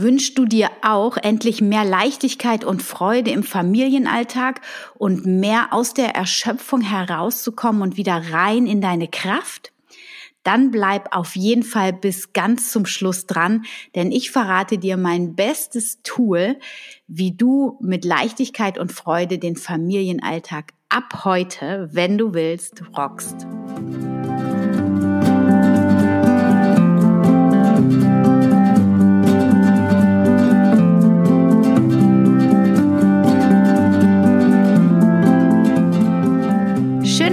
Wünschst du dir auch endlich mehr Leichtigkeit und Freude im Familienalltag und mehr aus der Erschöpfung herauszukommen und wieder rein in deine Kraft? Dann bleib auf jeden Fall bis ganz zum Schluss dran, denn ich verrate dir mein bestes Tool, wie du mit Leichtigkeit und Freude den Familienalltag ab heute, wenn du willst, rockst.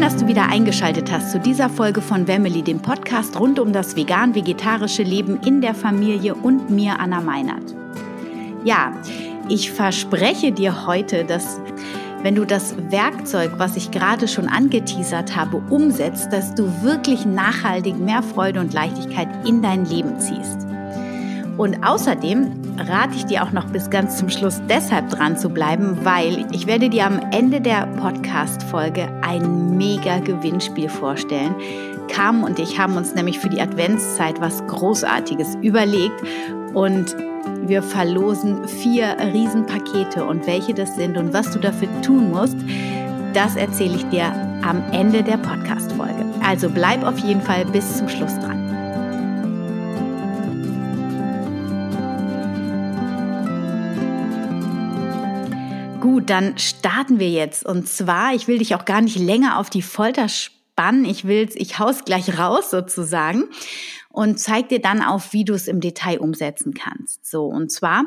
Dass du wieder eingeschaltet hast zu dieser Folge von Wemmeli, dem Podcast rund um das vegan-vegetarische Leben in der Familie und mir, Anna Meinert. Ja, ich verspreche dir heute, dass wenn du das Werkzeug, was ich gerade schon angeteasert habe, umsetzt, dass du wirklich nachhaltig mehr Freude und Leichtigkeit in dein Leben ziehst. Und außerdem rate ich dir auch noch bis ganz zum Schluss deshalb dran zu bleiben, weil ich werde dir am Ende der Podcast-Folge ein mega Gewinnspiel vorstellen. Kam und ich haben uns nämlich für die Adventszeit was Großartiges überlegt und wir verlosen vier Riesenpakete und welche das sind und was du dafür tun musst, das erzähle ich dir am Ende der Podcast-Folge. Also bleib auf jeden Fall bis zum Schluss dran. Gut, dann starten wir jetzt. Und zwar, ich will dich auch gar nicht länger auf die Folter spannen. Ich will's, ich haus gleich raus sozusagen und zeig dir dann auf, wie du es im Detail umsetzen kannst. So, und zwar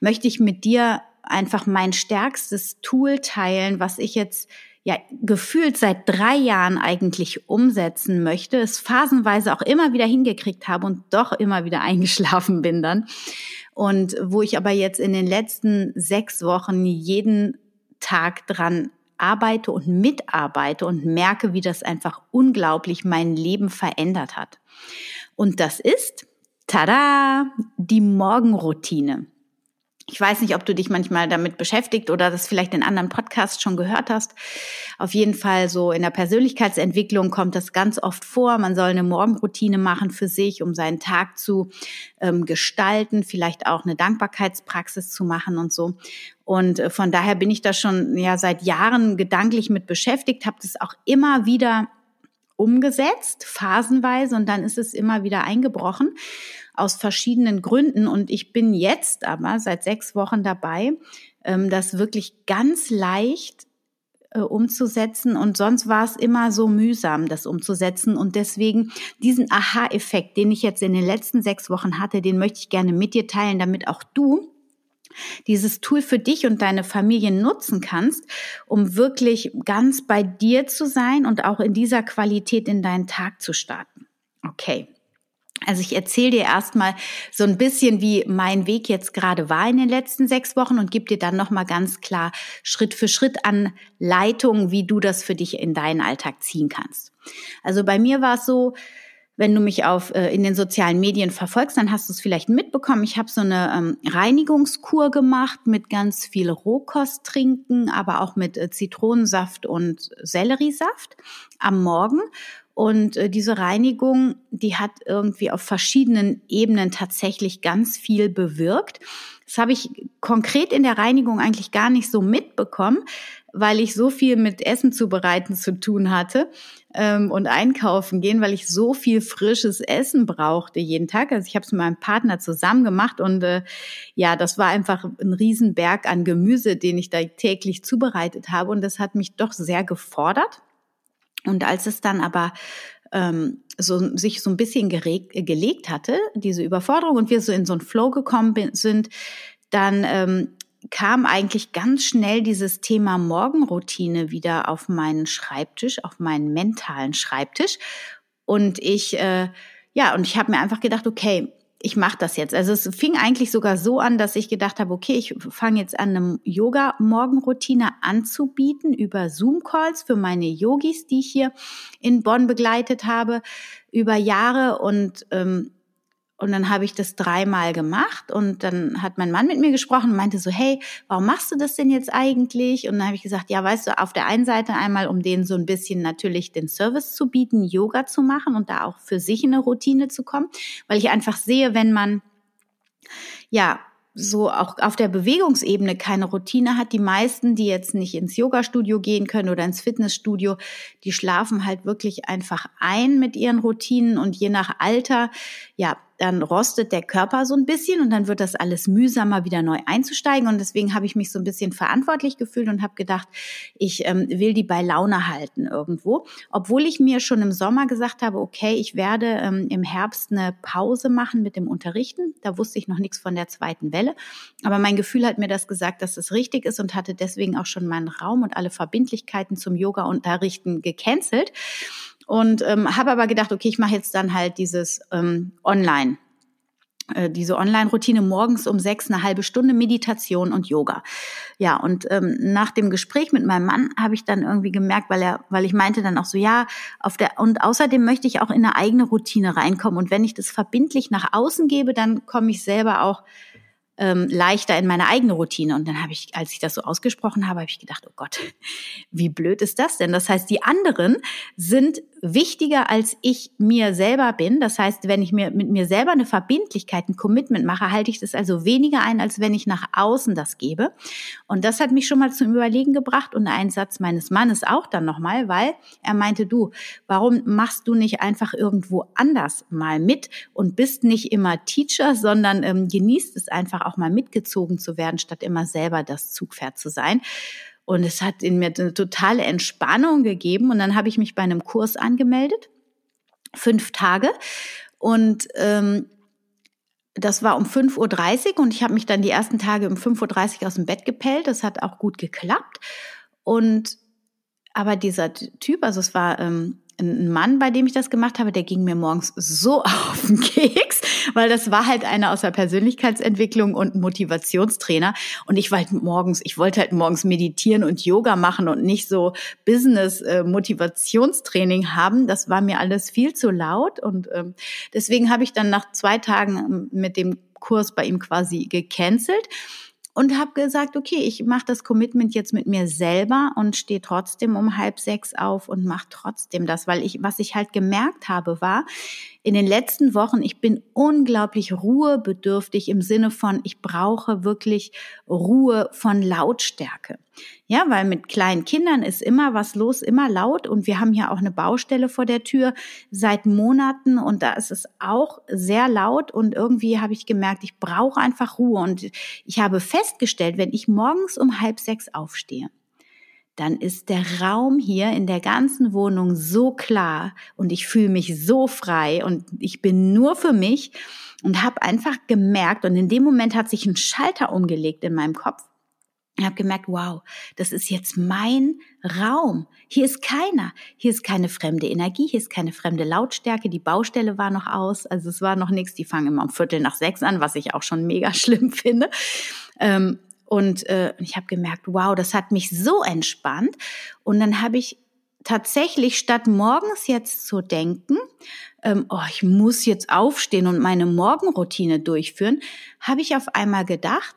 möchte ich mit dir einfach mein stärkstes Tool teilen, was ich jetzt ja gefühlt seit drei Jahren eigentlich umsetzen möchte, es phasenweise auch immer wieder hingekriegt habe und doch immer wieder eingeschlafen bin dann. Und wo ich aber jetzt in den letzten sechs Wochen jeden Tag dran arbeite und mitarbeite und merke, wie das einfach unglaublich mein Leben verändert hat. Und das ist, tada, die Morgenroutine. Ich weiß nicht, ob du dich manchmal damit beschäftigt oder das vielleicht in anderen Podcasts schon gehört hast. Auf jeden Fall so in der Persönlichkeitsentwicklung kommt das ganz oft vor. Man soll eine Morgenroutine machen für sich, um seinen Tag zu ähm, gestalten, vielleicht auch eine Dankbarkeitspraxis zu machen und so. Und äh, von daher bin ich da schon ja seit Jahren gedanklich mit beschäftigt, habe das auch immer wieder umgesetzt, phasenweise, und dann ist es immer wieder eingebrochen aus verschiedenen Gründen. Und ich bin jetzt aber seit sechs Wochen dabei, ähm, das wirklich ganz leicht äh, umzusetzen. Und sonst war es immer so mühsam, das umzusetzen. Und deswegen diesen Aha-Effekt, den ich jetzt in den letzten sechs Wochen hatte, den möchte ich gerne mit dir teilen, damit auch du dieses Tool für dich und deine Familie nutzen kannst, um wirklich ganz bei dir zu sein und auch in dieser Qualität in deinen Tag zu starten. Okay. Also ich erzähle dir erstmal so ein bisschen, wie mein Weg jetzt gerade war in den letzten sechs Wochen und gebe dir dann nochmal ganz klar Schritt für Schritt an Leitungen, wie du das für dich in deinen Alltag ziehen kannst. Also bei mir war es so, wenn du mich auf äh, in den sozialen Medien verfolgst, dann hast du es vielleicht mitbekommen. Ich habe so eine ähm, Reinigungskur gemacht mit ganz viel Rohkost trinken, aber auch mit äh, Zitronensaft und Selleriesaft am Morgen. Und äh, diese Reinigung, die hat irgendwie auf verschiedenen Ebenen tatsächlich ganz viel bewirkt. Das habe ich konkret in der Reinigung eigentlich gar nicht so mitbekommen, weil ich so viel mit Essen zubereiten zu tun hatte ähm, und einkaufen gehen, weil ich so viel frisches Essen brauchte jeden Tag. Also ich habe es mit meinem Partner zusammen gemacht und äh, ja, das war einfach ein Riesenberg an Gemüse, den ich da täglich zubereitet habe und das hat mich doch sehr gefordert. Und als es dann aber ähm, so, sich so ein bisschen geregt, gelegt hatte, diese Überforderung, und wir so in so einen Flow gekommen sind, dann ähm, kam eigentlich ganz schnell dieses Thema Morgenroutine wieder auf meinen Schreibtisch, auf meinen mentalen Schreibtisch. Und ich, äh, ja, und ich habe mir einfach gedacht, okay, ich mache das jetzt. Also es fing eigentlich sogar so an, dass ich gedacht habe, okay, ich fange jetzt an, eine Yoga-Morgenroutine anzubieten über Zoom-Calls für meine Yogis, die ich hier in Bonn begleitet habe über Jahre und ähm, und dann habe ich das dreimal gemacht und dann hat mein Mann mit mir gesprochen und meinte so, hey, warum machst du das denn jetzt eigentlich? Und dann habe ich gesagt, ja, weißt du, auf der einen Seite einmal, um denen so ein bisschen natürlich den Service zu bieten, Yoga zu machen und da auch für sich in eine Routine zu kommen, weil ich einfach sehe, wenn man ja so auch auf der Bewegungsebene keine Routine hat. Die meisten, die jetzt nicht ins Yoga-Studio gehen können oder ins Fitnessstudio, die schlafen halt wirklich einfach ein mit ihren Routinen und je nach Alter, ja, dann rostet der Körper so ein bisschen und dann wird das alles mühsamer wieder neu einzusteigen. Und deswegen habe ich mich so ein bisschen verantwortlich gefühlt und habe gedacht, ich ähm, will die bei Laune halten irgendwo. Obwohl ich mir schon im Sommer gesagt habe, okay, ich werde ähm, im Herbst eine Pause machen mit dem Unterrichten. Da wusste ich noch nichts von der zweiten Welle. Aber mein Gefühl hat mir das gesagt, dass es richtig ist und hatte deswegen auch schon meinen Raum und alle Verbindlichkeiten zum Yoga-Unterrichten gecancelt und ähm, habe aber gedacht, okay, ich mache jetzt dann halt dieses ähm, Online äh, diese Online-Routine morgens um sechs eine halbe Stunde Meditation und Yoga. Ja, und ähm, nach dem Gespräch mit meinem Mann habe ich dann irgendwie gemerkt, weil er, weil ich meinte dann auch so, ja, auf der und außerdem möchte ich auch in eine eigene Routine reinkommen. Und wenn ich das verbindlich nach außen gebe, dann komme ich selber auch ähm, leichter in meine eigene Routine. Und dann habe ich, als ich das so ausgesprochen habe, habe ich gedacht, oh Gott, wie blöd ist das denn? Das heißt, die anderen sind wichtiger als ich mir selber bin. Das heißt, wenn ich mir mit mir selber eine Verbindlichkeit, ein Commitment mache, halte ich das also weniger ein, als wenn ich nach außen das gebe. Und das hat mich schon mal zum Überlegen gebracht und ein Satz meines Mannes auch dann nochmal, weil er meinte, du, warum machst du nicht einfach irgendwo anders mal mit und bist nicht immer Teacher, sondern ähm, genießt es einfach auch mal mitgezogen zu werden, statt immer selber das Zugpferd zu sein. Und es hat in mir eine totale Entspannung gegeben. Und dann habe ich mich bei einem Kurs angemeldet, fünf Tage. Und ähm, das war um 5.30 Uhr und ich habe mich dann die ersten Tage um 5.30 Uhr aus dem Bett gepellt. Das hat auch gut geklappt. Und aber dieser Typ, also es war ähm, ein Mann, bei dem ich das gemacht habe, der ging mir morgens so auf den Keks, weil das war halt einer aus der Persönlichkeitsentwicklung und Motivationstrainer. Und ich wollte halt morgens, ich wollte halt morgens meditieren und Yoga machen und nicht so Business-Motivationstraining äh, haben. Das war mir alles viel zu laut. Und ähm, deswegen habe ich dann nach zwei Tagen ähm, mit dem Kurs bei ihm quasi gecancelt und habe gesagt, okay, ich mache das Commitment jetzt mit mir selber und stehe trotzdem um halb sechs auf und mache trotzdem das, weil ich, was ich halt gemerkt habe, war, in den letzten Wochen, ich bin unglaublich ruhebedürftig im Sinne von, ich brauche wirklich Ruhe von Lautstärke. Ja, weil mit kleinen Kindern ist immer was los, immer laut. Und wir haben hier auch eine Baustelle vor der Tür seit Monaten. Und da ist es auch sehr laut. Und irgendwie habe ich gemerkt, ich brauche einfach Ruhe. Und ich habe festgestellt, wenn ich morgens um halb sechs aufstehe, dann ist der Raum hier in der ganzen Wohnung so klar. Und ich fühle mich so frei. Und ich bin nur für mich. Und habe einfach gemerkt und in dem Moment hat sich ein Schalter umgelegt in meinem Kopf. Ich habe gemerkt, wow, das ist jetzt mein Raum. Hier ist keiner. Hier ist keine fremde Energie, hier ist keine fremde Lautstärke. Die Baustelle war noch aus, also es war noch nichts. Die fangen immer um Viertel nach sechs an, was ich auch schon mega schlimm finde. Ähm, und äh, ich habe gemerkt, wow, das hat mich so entspannt. Und dann habe ich tatsächlich statt morgens jetzt zu denken, ähm, oh, ich muss jetzt aufstehen und meine Morgenroutine durchführen, habe ich auf einmal gedacht,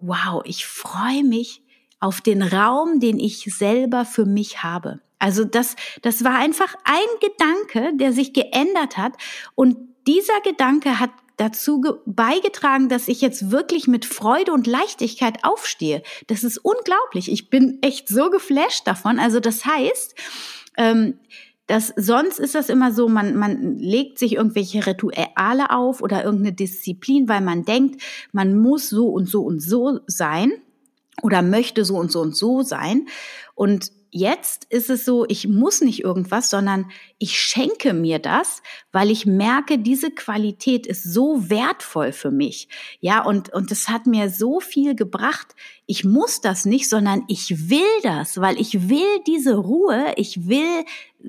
wow, ich freue mich auf den Raum, den ich selber für mich habe. Also das, das war einfach ein Gedanke, der sich geändert hat. Und dieser Gedanke hat dazu beigetragen, dass ich jetzt wirklich mit Freude und Leichtigkeit aufstehe. Das ist unglaublich. Ich bin echt so geflasht davon. Also das heißt, ähm, dass sonst ist das immer so, man, man legt sich irgendwelche Rituale auf oder irgendeine Disziplin, weil man denkt, man muss so und so und so sein oder möchte so und so und so sein. Und jetzt ist es so, ich muss nicht irgendwas, sondern ich schenke mir das, weil ich merke, diese Qualität ist so wertvoll für mich. Ja, und, und es hat mir so viel gebracht. Ich muss das nicht, sondern ich will das, weil ich will diese Ruhe, ich will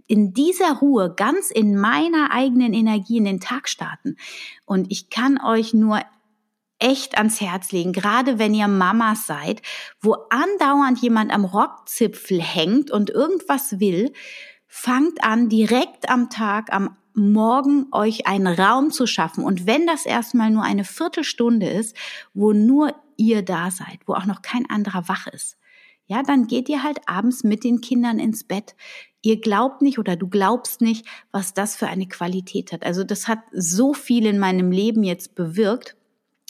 in dieser Ruhe ganz in meiner eigenen Energie in den Tag starten. Und ich kann euch nur echt ans Herz legen, gerade wenn ihr Mamas seid, wo andauernd jemand am Rockzipfel hängt und irgendwas will, fangt an, direkt am Tag, am Morgen euch einen Raum zu schaffen. Und wenn das erstmal nur eine Viertelstunde ist, wo nur ihr da seid, wo auch noch kein anderer wach ist, ja, dann geht ihr halt abends mit den Kindern ins Bett. Ihr glaubt nicht oder du glaubst nicht, was das für eine Qualität hat. Also das hat so viel in meinem Leben jetzt bewirkt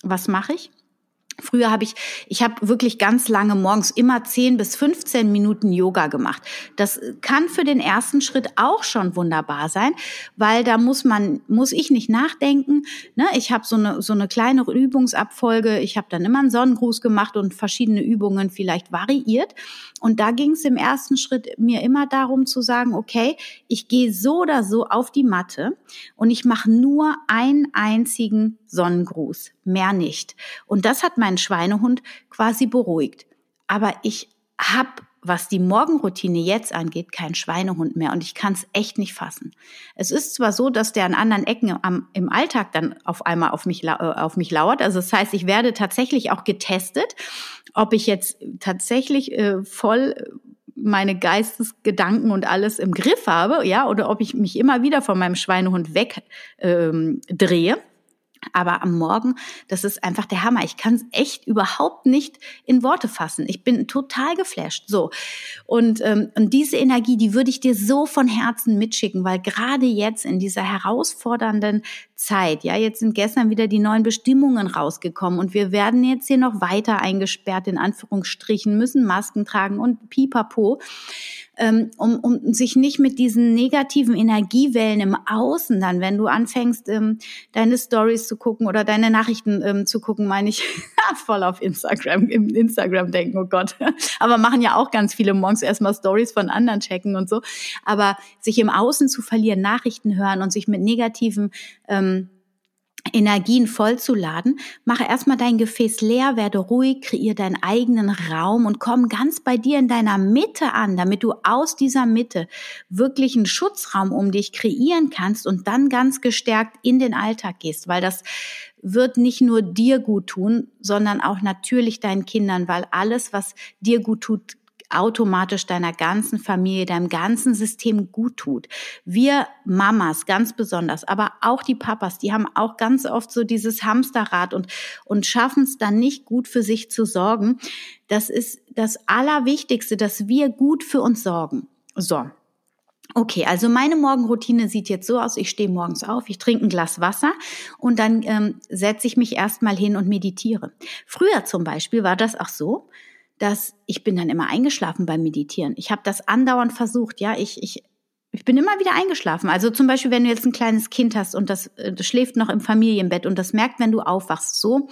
was mache ich? Früher habe ich, ich habe wirklich ganz lange morgens immer 10 bis 15 Minuten Yoga gemacht. Das kann für den ersten Schritt auch schon wunderbar sein, weil da muss man, muss ich nicht nachdenken. Ne? Ich habe so eine, so eine kleine Übungsabfolge. Ich habe dann immer einen Sonnengruß gemacht und verschiedene Übungen vielleicht variiert. Und da ging es im ersten Schritt mir immer darum zu sagen, okay, ich gehe so oder so auf die Matte und ich mache nur einen einzigen Sonnengruß, mehr nicht. Und das hat meinen Schweinehund quasi beruhigt. Aber ich habe was die Morgenroutine jetzt angeht, kein Schweinehund mehr und ich kann es echt nicht fassen. Es ist zwar so, dass der an anderen Ecken am, im Alltag dann auf einmal auf mich, äh, auf mich lauert. Also das heißt, ich werde tatsächlich auch getestet, ob ich jetzt tatsächlich äh, voll meine Geistesgedanken und alles im Griff habe, ja, oder ob ich mich immer wieder von meinem Schweinehund wegdrehe. Ähm. Aber am Morgen, das ist einfach der Hammer. Ich kann es echt überhaupt nicht in Worte fassen. Ich bin total geflasht. So. Und, ähm, und diese Energie, die würde ich dir so von Herzen mitschicken, weil gerade jetzt in dieser herausfordernden Zeit, ja, jetzt sind gestern wieder die neuen Bestimmungen rausgekommen und wir werden jetzt hier noch weiter eingesperrt, in Anführungsstrichen, müssen Masken tragen und pipapo ähm, um, um sich nicht mit diesen negativen Energiewellen im Außen dann, wenn du anfängst, ähm, deine Stories zu gucken oder deine Nachrichten ähm, zu gucken, meine ich voll auf Instagram, im Instagram denken, oh Gott. Aber machen ja auch ganz viele morgens erstmal Stories von anderen checken und so. Aber sich im Außen zu verlieren, Nachrichten hören und sich mit negativen ähm, Energien vollzuladen, mache erstmal dein Gefäß leer, werde ruhig, kreier deinen eigenen Raum und komm ganz bei dir in deiner Mitte an, damit du aus dieser Mitte wirklich einen Schutzraum um dich kreieren kannst und dann ganz gestärkt in den Alltag gehst, weil das wird nicht nur dir gut tun, sondern auch natürlich deinen Kindern, weil alles, was dir gut tut, automatisch deiner ganzen Familie, deinem ganzen System gut tut. Wir Mamas ganz besonders, aber auch die Papas, die haben auch ganz oft so dieses Hamsterrad und, und schaffen es dann nicht gut für sich zu sorgen. Das ist das Allerwichtigste, dass wir gut für uns sorgen. So. Okay, also meine Morgenroutine sieht jetzt so aus, ich stehe morgens auf, ich trinke ein Glas Wasser und dann ähm, setze ich mich erstmal hin und meditiere. Früher zum Beispiel war das auch so, dass ich bin dann immer eingeschlafen beim Meditieren. Ich habe das andauernd versucht, ja, ich, ich, ich bin immer wieder eingeschlafen. Also zum Beispiel, wenn du jetzt ein kleines Kind hast und das, äh, das schläft noch im Familienbett und das merkt, wenn du aufwachst, so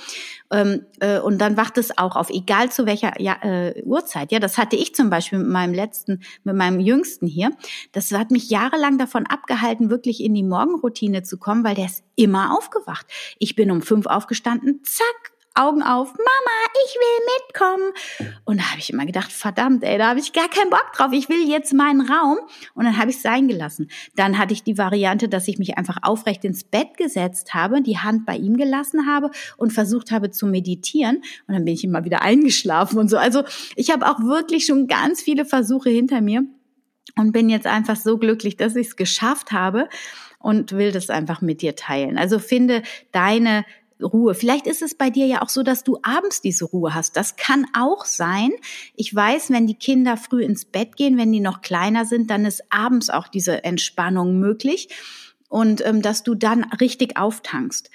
ähm, äh, und dann wacht es auch auf, egal zu welcher ja, äh, Uhrzeit. Ja, das hatte ich zum Beispiel mit meinem letzten, mit meinem Jüngsten hier. Das hat mich jahrelang davon abgehalten, wirklich in die Morgenroutine zu kommen, weil der ist immer aufgewacht. Ich bin um fünf aufgestanden, zack, Augen auf, Mama, ich will mitkommen. Und da habe ich immer gedacht, verdammt, ey, da habe ich gar keinen Bock drauf. Ich will jetzt meinen Raum. Und dann habe ich es sein gelassen. Dann hatte ich die Variante, dass ich mich einfach aufrecht ins Bett gesetzt habe, die Hand bei ihm gelassen habe und versucht habe zu meditieren. Und dann bin ich immer wieder eingeschlafen und so. Also ich habe auch wirklich schon ganz viele Versuche hinter mir und bin jetzt einfach so glücklich, dass ich es geschafft habe und will das einfach mit dir teilen. Also finde deine Ruhe. Vielleicht ist es bei dir ja auch so, dass du abends diese Ruhe hast. Das kann auch sein. Ich weiß, wenn die Kinder früh ins Bett gehen, wenn die noch kleiner sind, dann ist abends auch diese Entspannung möglich und ähm, dass du dann richtig auftankst.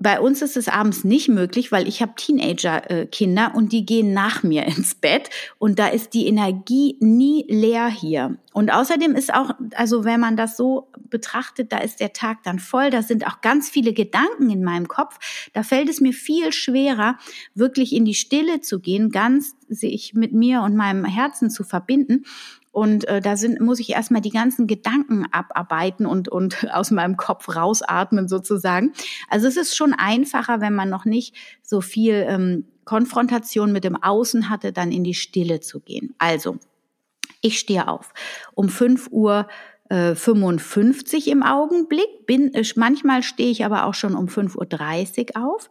Bei uns ist es abends nicht möglich, weil ich habe Teenager-Kinder und die gehen nach mir ins Bett und da ist die Energie nie leer hier. Und außerdem ist auch, also wenn man das so betrachtet, da ist der Tag dann voll, da sind auch ganz viele Gedanken in meinem Kopf. Da fällt es mir viel schwerer, wirklich in die Stille zu gehen, ganz sich mit mir und meinem Herzen zu verbinden. Und äh, da sind, muss ich erstmal die ganzen Gedanken abarbeiten und, und aus meinem Kopf rausatmen sozusagen. Also es ist schon einfacher, wenn man noch nicht so viel ähm, Konfrontation mit dem Außen hatte, dann in die Stille zu gehen. Also, ich stehe auf. Um 5 Uhr 55 äh, im Augenblick. Bin, manchmal stehe ich aber auch schon um 5.30 Uhr auf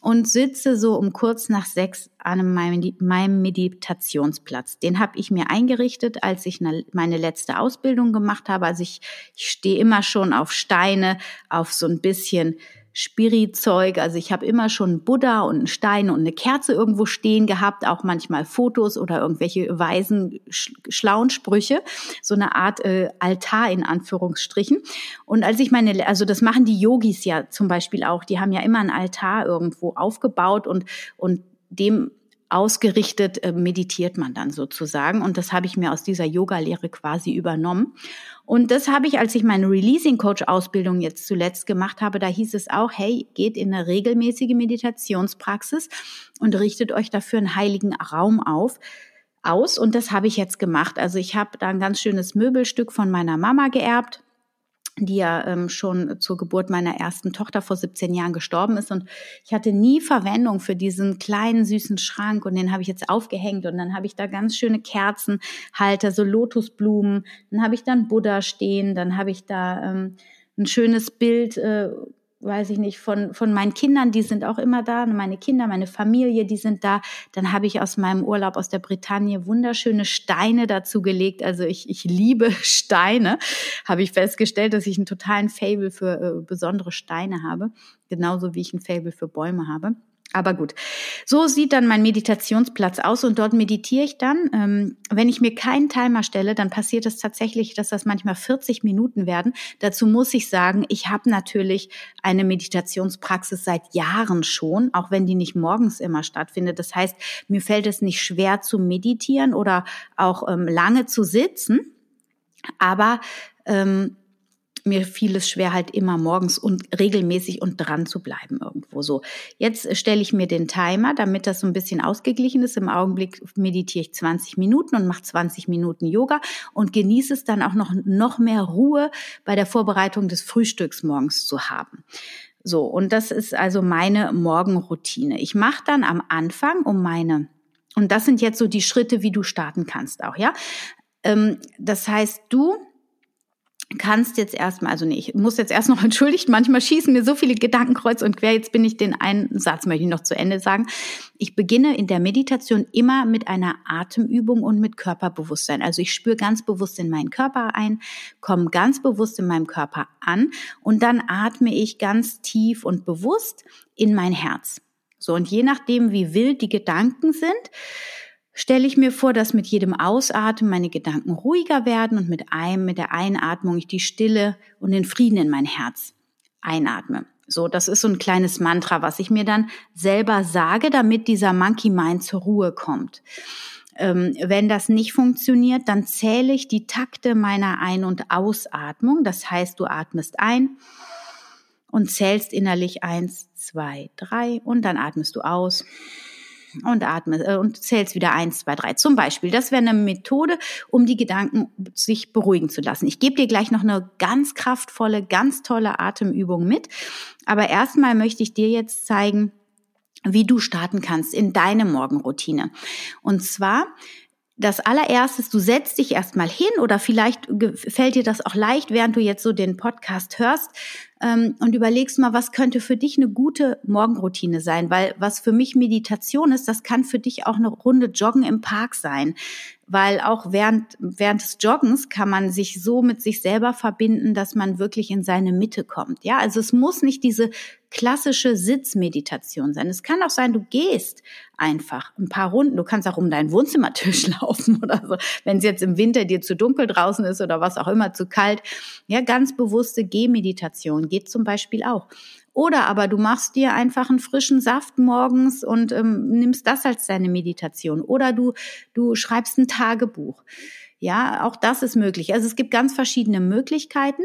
und sitze so um kurz nach sechs an meinem Meditationsplatz. Den habe ich mir eingerichtet, als ich meine letzte Ausbildung gemacht habe. Also ich, ich stehe immer schon auf Steine, auf so ein bisschen Spiritzeug. Also ich habe immer schon Buddha und einen Stein und eine Kerze irgendwo stehen gehabt, auch manchmal Fotos oder irgendwelche weisen, schlauen Sprüche. So eine Art äh, Altar in Anführungsstrichen. Und als ich meine, also das machen die Yogis ja zum Beispiel auch, die haben ja immer einen Altar irgendwo aufgebaut und, und dem ausgerichtet äh, meditiert man dann sozusagen. Und das habe ich mir aus dieser Yoga-Lehre quasi übernommen. Und das habe ich, als ich meine Releasing Coach Ausbildung jetzt zuletzt gemacht habe, da hieß es auch, hey, geht in eine regelmäßige Meditationspraxis und richtet euch dafür einen heiligen Raum auf aus und das habe ich jetzt gemacht. Also ich habe da ein ganz schönes Möbelstück von meiner Mama geerbt die ja ähm, schon zur Geburt meiner ersten Tochter vor 17 Jahren gestorben ist. Und ich hatte nie Verwendung für diesen kleinen süßen Schrank und den habe ich jetzt aufgehängt und dann habe ich da ganz schöne Kerzenhalter, so Lotusblumen. Dann habe ich dann Buddha stehen, dann habe ich da ähm, ein schönes Bild äh, weiß ich nicht, von, von meinen Kindern, die sind auch immer da, meine Kinder, meine Familie, die sind da. Dann habe ich aus meinem Urlaub aus der Bretagne wunderschöne Steine dazu gelegt. Also ich, ich liebe Steine. Habe ich festgestellt, dass ich einen totalen Fable für äh, besondere Steine habe. Genauso wie ich ein Fable für Bäume habe. Aber gut, so sieht dann mein Meditationsplatz aus und dort meditiere ich dann. Ähm, wenn ich mir keinen Timer stelle, dann passiert es tatsächlich, dass das manchmal 40 Minuten werden. Dazu muss ich sagen, ich habe natürlich eine Meditationspraxis seit Jahren schon, auch wenn die nicht morgens immer stattfindet. Das heißt, mir fällt es nicht schwer zu meditieren oder auch ähm, lange zu sitzen. Aber ähm, mir fiel es schwer, halt immer morgens und regelmäßig und dran zu bleiben irgendwo so. Jetzt stelle ich mir den Timer, damit das so ein bisschen ausgeglichen ist. Im Augenblick meditiere ich 20 Minuten und mache 20 Minuten Yoga und genieße es dann auch noch, noch mehr Ruhe bei der Vorbereitung des Frühstücks morgens zu haben. So, und das ist also meine Morgenroutine. Ich mache dann am Anfang um meine, und das sind jetzt so die Schritte, wie du starten kannst auch, ja. Ähm, das heißt, du kannst jetzt erstmal, also nee, ich muss jetzt erst noch entschuldigt, manchmal schießen mir so viele Gedanken kreuz und quer, jetzt bin ich den einen Satz, möchte ich noch zu Ende sagen. Ich beginne in der Meditation immer mit einer Atemübung und mit Körperbewusstsein. Also ich spüre ganz bewusst in meinen Körper ein, komme ganz bewusst in meinem Körper an und dann atme ich ganz tief und bewusst in mein Herz. So, und je nachdem, wie wild die Gedanken sind, stelle ich mir vor, dass mit jedem Ausatmen meine Gedanken ruhiger werden und mit einem, mit der Einatmung ich die Stille und den Frieden in mein Herz einatme. So, das ist so ein kleines Mantra, was ich mir dann selber sage, damit dieser Monkey Mind zur Ruhe kommt. Ähm, wenn das nicht funktioniert, dann zähle ich die Takte meiner Ein- und Ausatmung. Das heißt, du atmest ein und zählst innerlich eins, zwei, drei und dann atmest du aus und atme äh, und zählst wieder eins, zwei, drei. Zum Beispiel, das wäre eine Methode, um die Gedanken sich beruhigen zu lassen. Ich gebe dir gleich noch eine ganz kraftvolle, ganz tolle Atemübung mit. Aber erstmal möchte ich dir jetzt zeigen, wie du starten kannst in deine Morgenroutine. Und zwar das allererstes, du setzt dich erstmal hin oder vielleicht fällt dir das auch leicht, während du jetzt so den Podcast hörst ähm, und überlegst mal, was könnte für dich eine gute Morgenroutine sein, weil was für mich Meditation ist, das kann für dich auch eine Runde Joggen im Park sein weil auch während, während des Joggens kann man sich so mit sich selber verbinden, dass man wirklich in seine Mitte kommt. Ja, also es muss nicht diese klassische Sitzmeditation sein. Es kann auch sein, du gehst einfach ein paar Runden. Du kannst auch um deinen Wohnzimmertisch laufen oder so, wenn es jetzt im Winter dir zu dunkel draußen ist oder was auch immer, zu kalt. Ja, ganz bewusste Gehmeditation geht zum Beispiel auch. Oder aber du machst dir einfach einen frischen Saft morgens und ähm, nimmst das als deine Meditation. Oder du, du schreibst ein Tagebuch. Ja, auch das ist möglich. Also es gibt ganz verschiedene Möglichkeiten.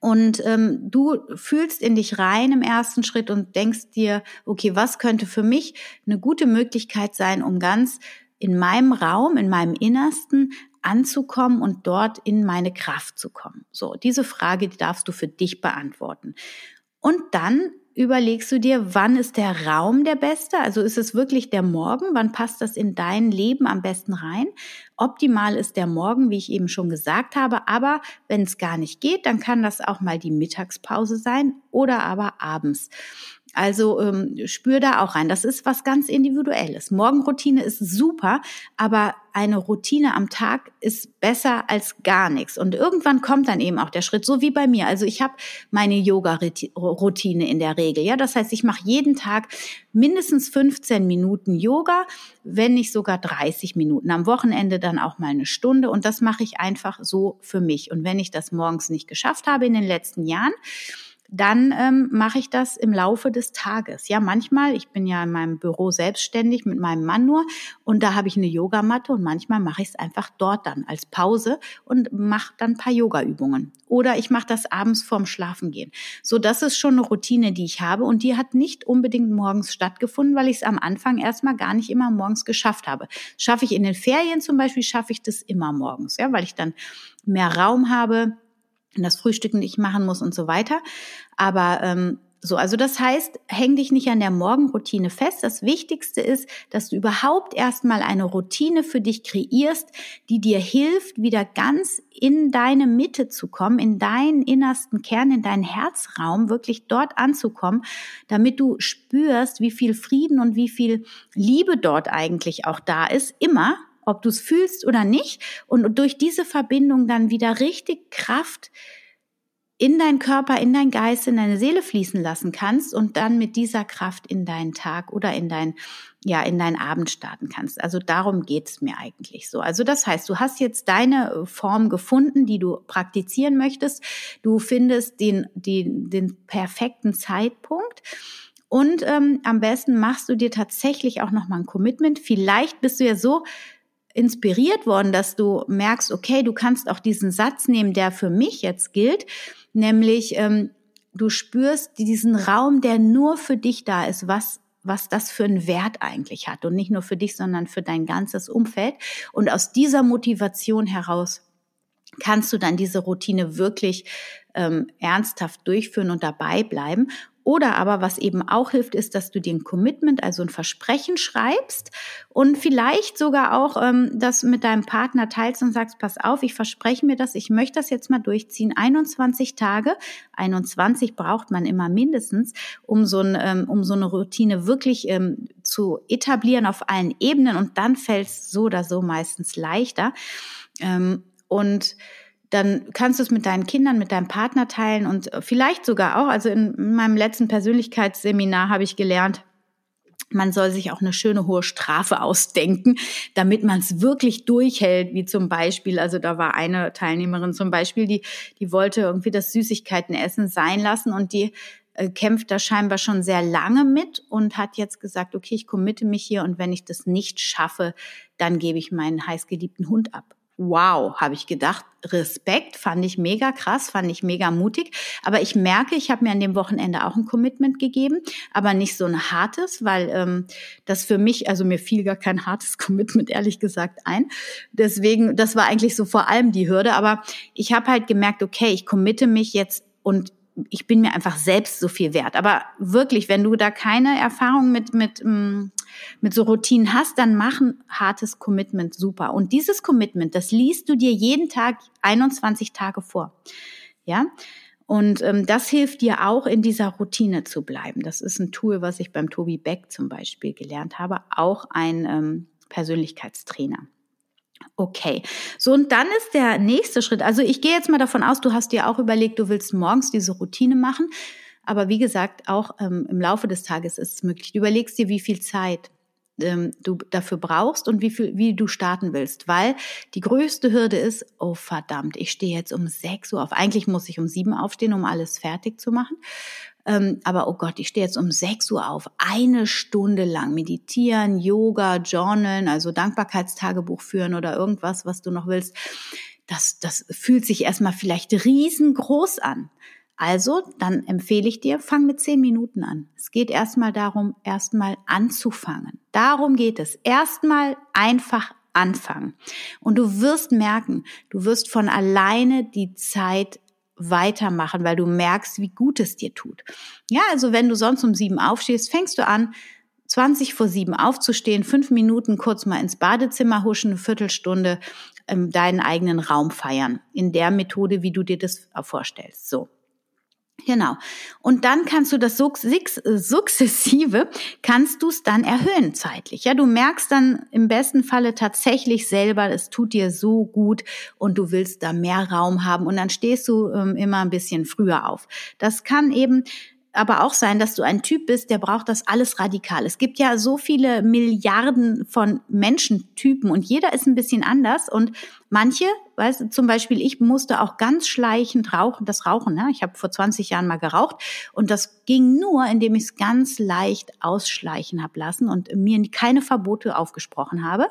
Und ähm, du fühlst in dich rein im ersten Schritt und denkst dir, okay, was könnte für mich eine gute Möglichkeit sein, um ganz in meinem Raum, in meinem Innersten anzukommen und dort in meine Kraft zu kommen? So, diese Frage die darfst du für dich beantworten. Und dann überlegst du dir, wann ist der Raum der beste? Also ist es wirklich der Morgen? Wann passt das in dein Leben am besten rein? Optimal ist der Morgen, wie ich eben schon gesagt habe. Aber wenn es gar nicht geht, dann kann das auch mal die Mittagspause sein oder aber abends. Also ähm, spür da auch rein. Das ist was ganz Individuelles. Morgenroutine ist super, aber eine Routine am Tag ist besser als gar nichts. Und irgendwann kommt dann eben auch der Schritt, so wie bei mir. Also ich habe meine Yoga-Routine in der Regel. Ja, das heißt, ich mache jeden Tag mindestens 15 Minuten Yoga, wenn nicht sogar 30 Minuten. Am Wochenende dann auch mal eine Stunde. Und das mache ich einfach so für mich. Und wenn ich das morgens nicht geschafft habe in den letzten Jahren, dann ähm, mache ich das im Laufe des Tages. Ja, manchmal, ich bin ja in meinem Büro selbstständig mit meinem Mann nur und da habe ich eine Yogamatte und manchmal mache ich es einfach dort dann als Pause und mache dann ein paar Yogaübungen. Oder ich mache das abends vorm Schlafengehen. So, das ist schon eine Routine, die ich habe und die hat nicht unbedingt morgens stattgefunden, weil ich es am Anfang erstmal gar nicht immer morgens geschafft habe. Schaffe ich in den Ferien zum Beispiel, schaffe ich das immer morgens, ja, weil ich dann mehr Raum habe das Frühstück nicht machen muss und so weiter. Aber ähm, so, also das heißt, häng dich nicht an der Morgenroutine fest. Das Wichtigste ist, dass du überhaupt erstmal eine Routine für dich kreierst, die dir hilft, wieder ganz in deine Mitte zu kommen, in deinen innersten Kern, in deinen Herzraum, wirklich dort anzukommen, damit du spürst, wie viel Frieden und wie viel Liebe dort eigentlich auch da ist, immer, ob du es fühlst oder nicht. Und durch diese Verbindung dann wieder richtig Kraft in deinen Körper, in deinen Geist, in deine Seele fließen lassen kannst und dann mit dieser Kraft in deinen Tag oder in dein, ja, in deinen Abend starten kannst. Also darum geht's mir eigentlich so. Also das heißt, du hast jetzt deine Form gefunden, die du praktizieren möchtest. Du findest den, den, den perfekten Zeitpunkt. Und ähm, am besten machst du dir tatsächlich auch nochmal ein Commitment. Vielleicht bist du ja so inspiriert worden, dass du merkst, okay, du kannst auch diesen Satz nehmen, der für mich jetzt gilt, nämlich ähm, du spürst diesen Raum, der nur für dich da ist, was was das für einen Wert eigentlich hat und nicht nur für dich, sondern für dein ganzes Umfeld. Und aus dieser Motivation heraus kannst du dann diese Routine wirklich ähm, ernsthaft durchführen und dabei bleiben. Oder aber, was eben auch hilft, ist, dass du dir ein Commitment, also ein Versprechen schreibst und vielleicht sogar auch ähm, das mit deinem Partner teilst und sagst, pass auf, ich verspreche mir das, ich möchte das jetzt mal durchziehen. 21 Tage, 21 braucht man immer mindestens, um so, ein, ähm, um so eine Routine wirklich ähm, zu etablieren auf allen Ebenen und dann fällt es so oder so meistens leichter. Ähm, und dann kannst du es mit deinen Kindern, mit deinem Partner teilen und vielleicht sogar auch, also in meinem letzten Persönlichkeitsseminar habe ich gelernt, man soll sich auch eine schöne hohe Strafe ausdenken, damit man es wirklich durchhält, wie zum Beispiel, also da war eine Teilnehmerin zum Beispiel, die, die wollte irgendwie das Süßigkeitenessen sein lassen und die äh, kämpft da scheinbar schon sehr lange mit und hat jetzt gesagt, okay, ich committe mich hier und wenn ich das nicht schaffe, dann gebe ich meinen heißgeliebten Hund ab wow, habe ich gedacht. Respekt, fand ich mega krass, fand ich mega mutig. Aber ich merke, ich habe mir an dem Wochenende auch ein Commitment gegeben, aber nicht so ein hartes, weil ähm, das für mich, also mir fiel gar kein hartes Commitment, ehrlich gesagt, ein. Deswegen, das war eigentlich so vor allem die Hürde. Aber ich habe halt gemerkt, okay, ich committe mich jetzt und ich bin mir einfach selbst so viel wert. Aber wirklich, wenn du da keine Erfahrung mit, mit, mm, mit so Routinen hast, dann mach ein hartes Commitment super. Und dieses Commitment, das liest du dir jeden Tag 21 Tage vor. Ja. Und ähm, das hilft dir auch, in dieser Routine zu bleiben. Das ist ein Tool, was ich beim Tobi Beck zum Beispiel gelernt habe, auch ein ähm, Persönlichkeitstrainer. Okay, so und dann ist der nächste Schritt. Also ich gehe jetzt mal davon aus, du hast dir auch überlegt, du willst morgens diese Routine machen. Aber wie gesagt, auch ähm, im Laufe des Tages ist es möglich. Du überlegst dir, wie viel Zeit ähm, du dafür brauchst und wie viel, wie du starten willst. Weil die größte Hürde ist, oh verdammt, ich stehe jetzt um 6 Uhr auf. Eigentlich muss ich um 7 aufstehen, um alles fertig zu machen. Ähm, aber oh Gott, ich stehe jetzt um 6 Uhr auf, eine Stunde lang meditieren, Yoga, Journalen, also Dankbarkeitstagebuch führen oder irgendwas, was du noch willst. Das, das fühlt sich erstmal vielleicht riesengroß an. Also, dann empfehle ich dir, fang mit zehn Minuten an. Es geht erstmal darum, erstmal anzufangen. Darum geht es. Erstmal einfach anfangen. Und du wirst merken, du wirst von alleine die Zeit weitermachen, weil du merkst, wie gut es dir tut. Ja, also wenn du sonst um sieben aufstehst, fängst du an, 20 vor sieben aufzustehen, fünf Minuten kurz mal ins Badezimmer huschen, eine Viertelstunde ähm, deinen eigenen Raum feiern. In der Methode, wie du dir das vorstellst. So. Genau. Und dann kannst du das sukzessive, kannst du es dann erhöhen zeitlich. Ja, du merkst dann im besten Falle tatsächlich selber, es tut dir so gut und du willst da mehr Raum haben und dann stehst du ähm, immer ein bisschen früher auf. Das kann eben aber auch sein, dass du ein Typ bist, der braucht das alles radikal. Es gibt ja so viele Milliarden von Menschentypen und jeder ist ein bisschen anders und manche, weißt du, zum Beispiel ich musste auch ganz schleichend rauchen, das Rauchen, ne? ich habe vor 20 Jahren mal geraucht und das ging nur, indem ich es ganz leicht ausschleichen habe lassen und mir keine Verbote aufgesprochen habe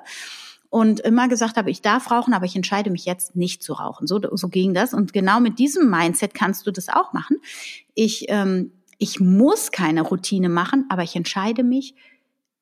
und immer gesagt habe, ich darf rauchen, aber ich entscheide mich jetzt nicht zu rauchen. So, so ging das. Und genau mit diesem Mindset kannst du das auch machen. Ich ähm, ich muss keine Routine machen, aber ich entscheide mich,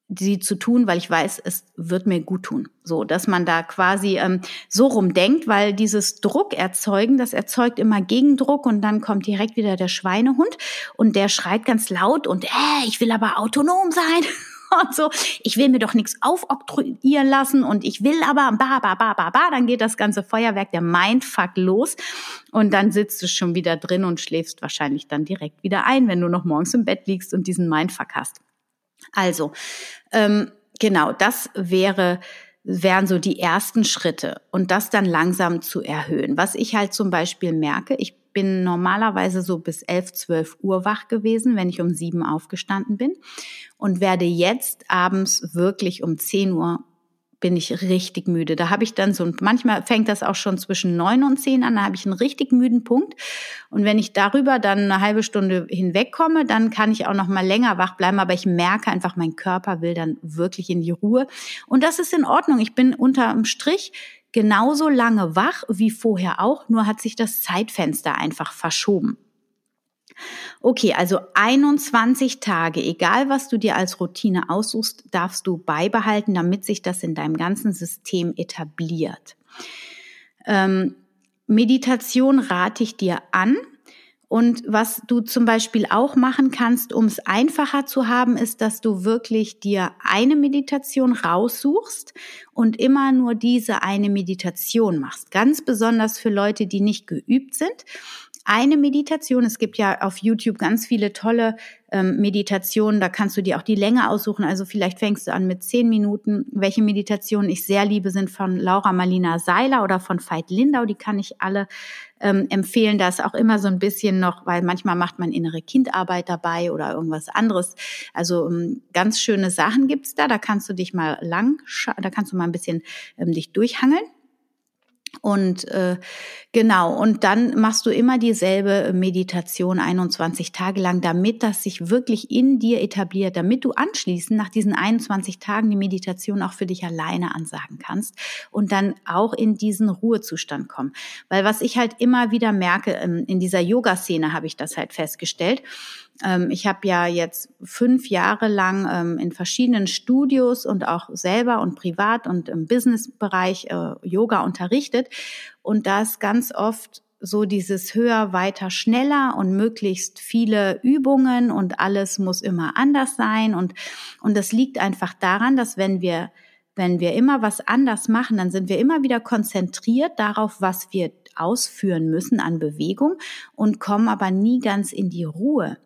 sie zu tun, weil ich weiß, es wird mir gut tun. So, dass man da quasi ähm, so rumdenkt, weil dieses Druck erzeugen, das erzeugt immer Gegendruck und dann kommt direkt wieder der Schweinehund und der schreit ganz laut und äh, ich will aber autonom sein. und so, ich will mir doch nichts aufoktroyieren lassen und ich will aber ba, ba, ba, ba, ba, dann geht das ganze Feuerwerk, der Mindfuck los und dann sitzt du schon wieder drin und schläfst wahrscheinlich dann direkt wieder ein, wenn du noch morgens im Bett liegst und diesen Mindfuck hast. Also, ähm, genau, das wäre wären so die ersten Schritte und das dann langsam zu erhöhen. Was ich halt zum Beispiel merke, ich bin normalerweise so bis 11, 12 Uhr wach gewesen, wenn ich um sieben aufgestanden bin und werde jetzt abends wirklich um 10 Uhr bin ich richtig müde. Da habe ich dann so, manchmal fängt das auch schon zwischen neun und zehn an, da habe ich einen richtig müden Punkt. Und wenn ich darüber dann eine halbe Stunde hinwegkomme, dann kann ich auch noch mal länger wach bleiben. Aber ich merke einfach, mein Körper will dann wirklich in die Ruhe. Und das ist in Ordnung. Ich bin unterm Strich genauso lange wach wie vorher auch, nur hat sich das Zeitfenster einfach verschoben. Okay, also 21 Tage, egal was du dir als Routine aussuchst, darfst du beibehalten, damit sich das in deinem ganzen System etabliert. Ähm, Meditation rate ich dir an. Und was du zum Beispiel auch machen kannst, um es einfacher zu haben, ist, dass du wirklich dir eine Meditation raussuchst und immer nur diese eine Meditation machst. Ganz besonders für Leute, die nicht geübt sind eine Meditation. Es gibt ja auf YouTube ganz viele tolle ähm, Meditationen. Da kannst du dir auch die Länge aussuchen. Also vielleicht fängst du an mit zehn Minuten. Welche Meditationen ich sehr liebe, sind von Laura Marlina Seiler oder von Veit Lindau. Die kann ich alle ähm, empfehlen. Da ist auch immer so ein bisschen noch, weil manchmal macht man innere Kindarbeit dabei oder irgendwas anderes. Also ähm, ganz schöne Sachen gibt's da. Da kannst du dich mal lang, da kannst du mal ein bisschen ähm, dich durchhangeln. Und äh, genau, und dann machst du immer dieselbe Meditation 21 Tage lang, damit das sich wirklich in dir etabliert, damit du anschließend nach diesen 21 Tagen die Meditation auch für dich alleine ansagen kannst und dann auch in diesen Ruhezustand kommen. Weil was ich halt immer wieder merke, ähm, in dieser Yoga-Szene habe ich das halt festgestellt, ich habe ja jetzt fünf Jahre lang ähm, in verschiedenen Studios und auch selber und privat und im Businessbereich äh, Yoga unterrichtet. Und da ist ganz oft so dieses höher, weiter, schneller und möglichst viele Übungen und alles muss immer anders sein. Und, und das liegt einfach daran, dass wenn wir wenn wir immer was anders machen, dann sind wir immer wieder konzentriert darauf, was wir ausführen müssen an Bewegung und kommen aber nie ganz in die Ruhe.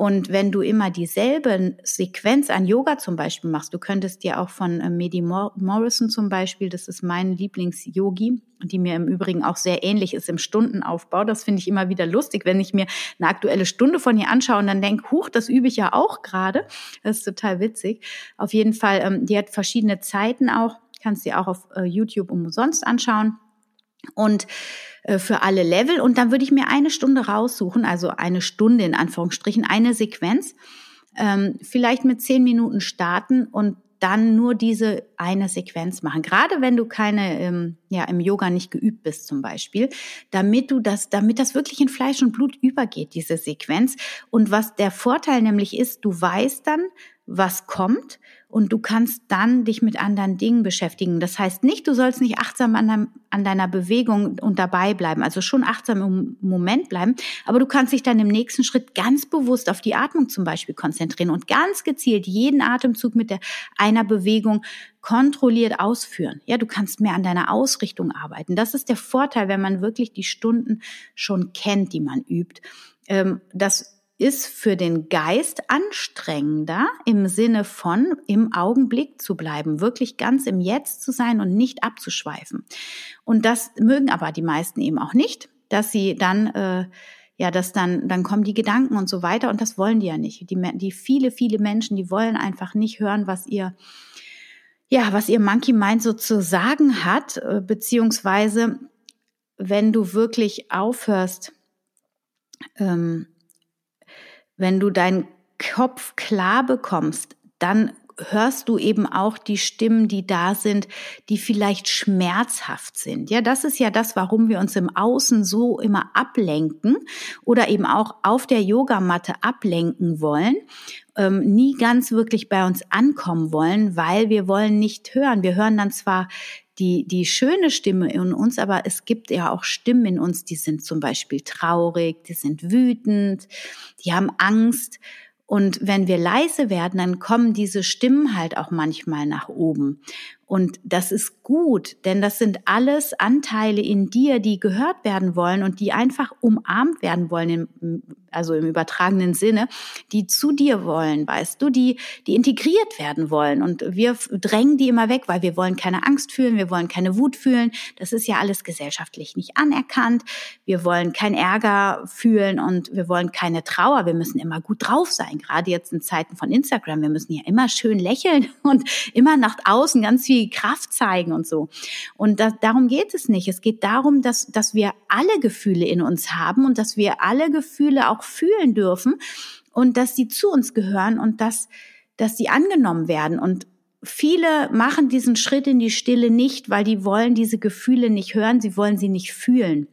Und wenn du immer dieselbe Sequenz an Yoga zum Beispiel machst, du könntest dir auch von äh, Medi Morrison zum Beispiel, das ist mein Lieblings-Yogi, die mir im Übrigen auch sehr ähnlich ist im Stundenaufbau. Das finde ich immer wieder lustig, wenn ich mir eine aktuelle Stunde von ihr anschaue und dann denke, huch, das übe ich ja auch gerade. Das ist total witzig. Auf jeden Fall, ähm, die hat verschiedene Zeiten auch, kannst dir auch auf äh, YouTube umsonst anschauen. Und äh, für alle Level und dann würde ich mir eine Stunde raussuchen, also eine Stunde in Anführungsstrichen, eine Sequenz, ähm, vielleicht mit zehn Minuten starten und dann nur diese eine Sequenz machen. Gerade wenn du keine, ähm, ja, im Yoga nicht geübt bist zum Beispiel, damit du das, damit das wirklich in Fleisch und Blut übergeht, diese Sequenz. Und was der Vorteil nämlich ist, du weißt dann, was kommt und du kannst dann dich mit anderen Dingen beschäftigen. Das heißt nicht, du sollst nicht achtsam an, deinem, an deiner Bewegung und dabei bleiben, also schon achtsam im Moment bleiben, aber du kannst dich dann im nächsten Schritt ganz bewusst auf die Atmung zum Beispiel konzentrieren und ganz gezielt jeden Atemzug mit der, einer Bewegung kontrolliert ausführen. Ja, du kannst mehr an deiner Ausrichtung arbeiten. Das ist der Vorteil, wenn man wirklich die Stunden schon kennt, die man übt ähm, das ist für den Geist anstrengender im Sinne von im Augenblick zu bleiben, wirklich ganz im Jetzt zu sein und nicht abzuschweifen. Und das mögen aber die meisten eben auch nicht, dass sie dann äh, ja, dass dann, dann kommen die Gedanken und so weiter und das wollen die ja nicht. Die, die viele, viele Menschen, die wollen einfach nicht hören, was ihr, ja, was ihr Monkey Mind so zu sagen hat, äh, beziehungsweise wenn du wirklich aufhörst, ähm, wenn du deinen Kopf klar bekommst, dann hörst du eben auch die Stimmen, die da sind, die vielleicht schmerzhaft sind. Ja, das ist ja das, warum wir uns im Außen so immer ablenken oder eben auch auf der Yogamatte ablenken wollen, ähm, nie ganz wirklich bei uns ankommen wollen, weil wir wollen nicht hören. Wir hören dann zwar die, die schöne Stimme in uns, aber es gibt ja auch Stimmen in uns, die sind zum Beispiel traurig, die sind wütend, die haben Angst. Und wenn wir leise werden, dann kommen diese Stimmen halt auch manchmal nach oben. Und das ist gut, denn das sind alles Anteile in dir, die gehört werden wollen und die einfach umarmt werden wollen, im, also im übertragenen Sinne, die zu dir wollen, weißt du, die, die integriert werden wollen. Und wir drängen die immer weg, weil wir wollen keine Angst fühlen, wir wollen keine Wut fühlen. Das ist ja alles gesellschaftlich nicht anerkannt. Wir wollen keinen Ärger fühlen und wir wollen keine Trauer. Wir müssen immer gut drauf sein, gerade jetzt in Zeiten von Instagram. Wir müssen ja immer schön lächeln und immer nach außen ganz viel Kraft zeigen und so. Und das, darum geht es nicht. Es geht darum, dass, dass wir alle Gefühle in uns haben und dass wir alle Gefühle auch fühlen dürfen und dass sie zu uns gehören und dass, dass sie angenommen werden. Und viele machen diesen Schritt in die Stille nicht, weil die wollen diese Gefühle nicht hören, sie wollen sie nicht fühlen,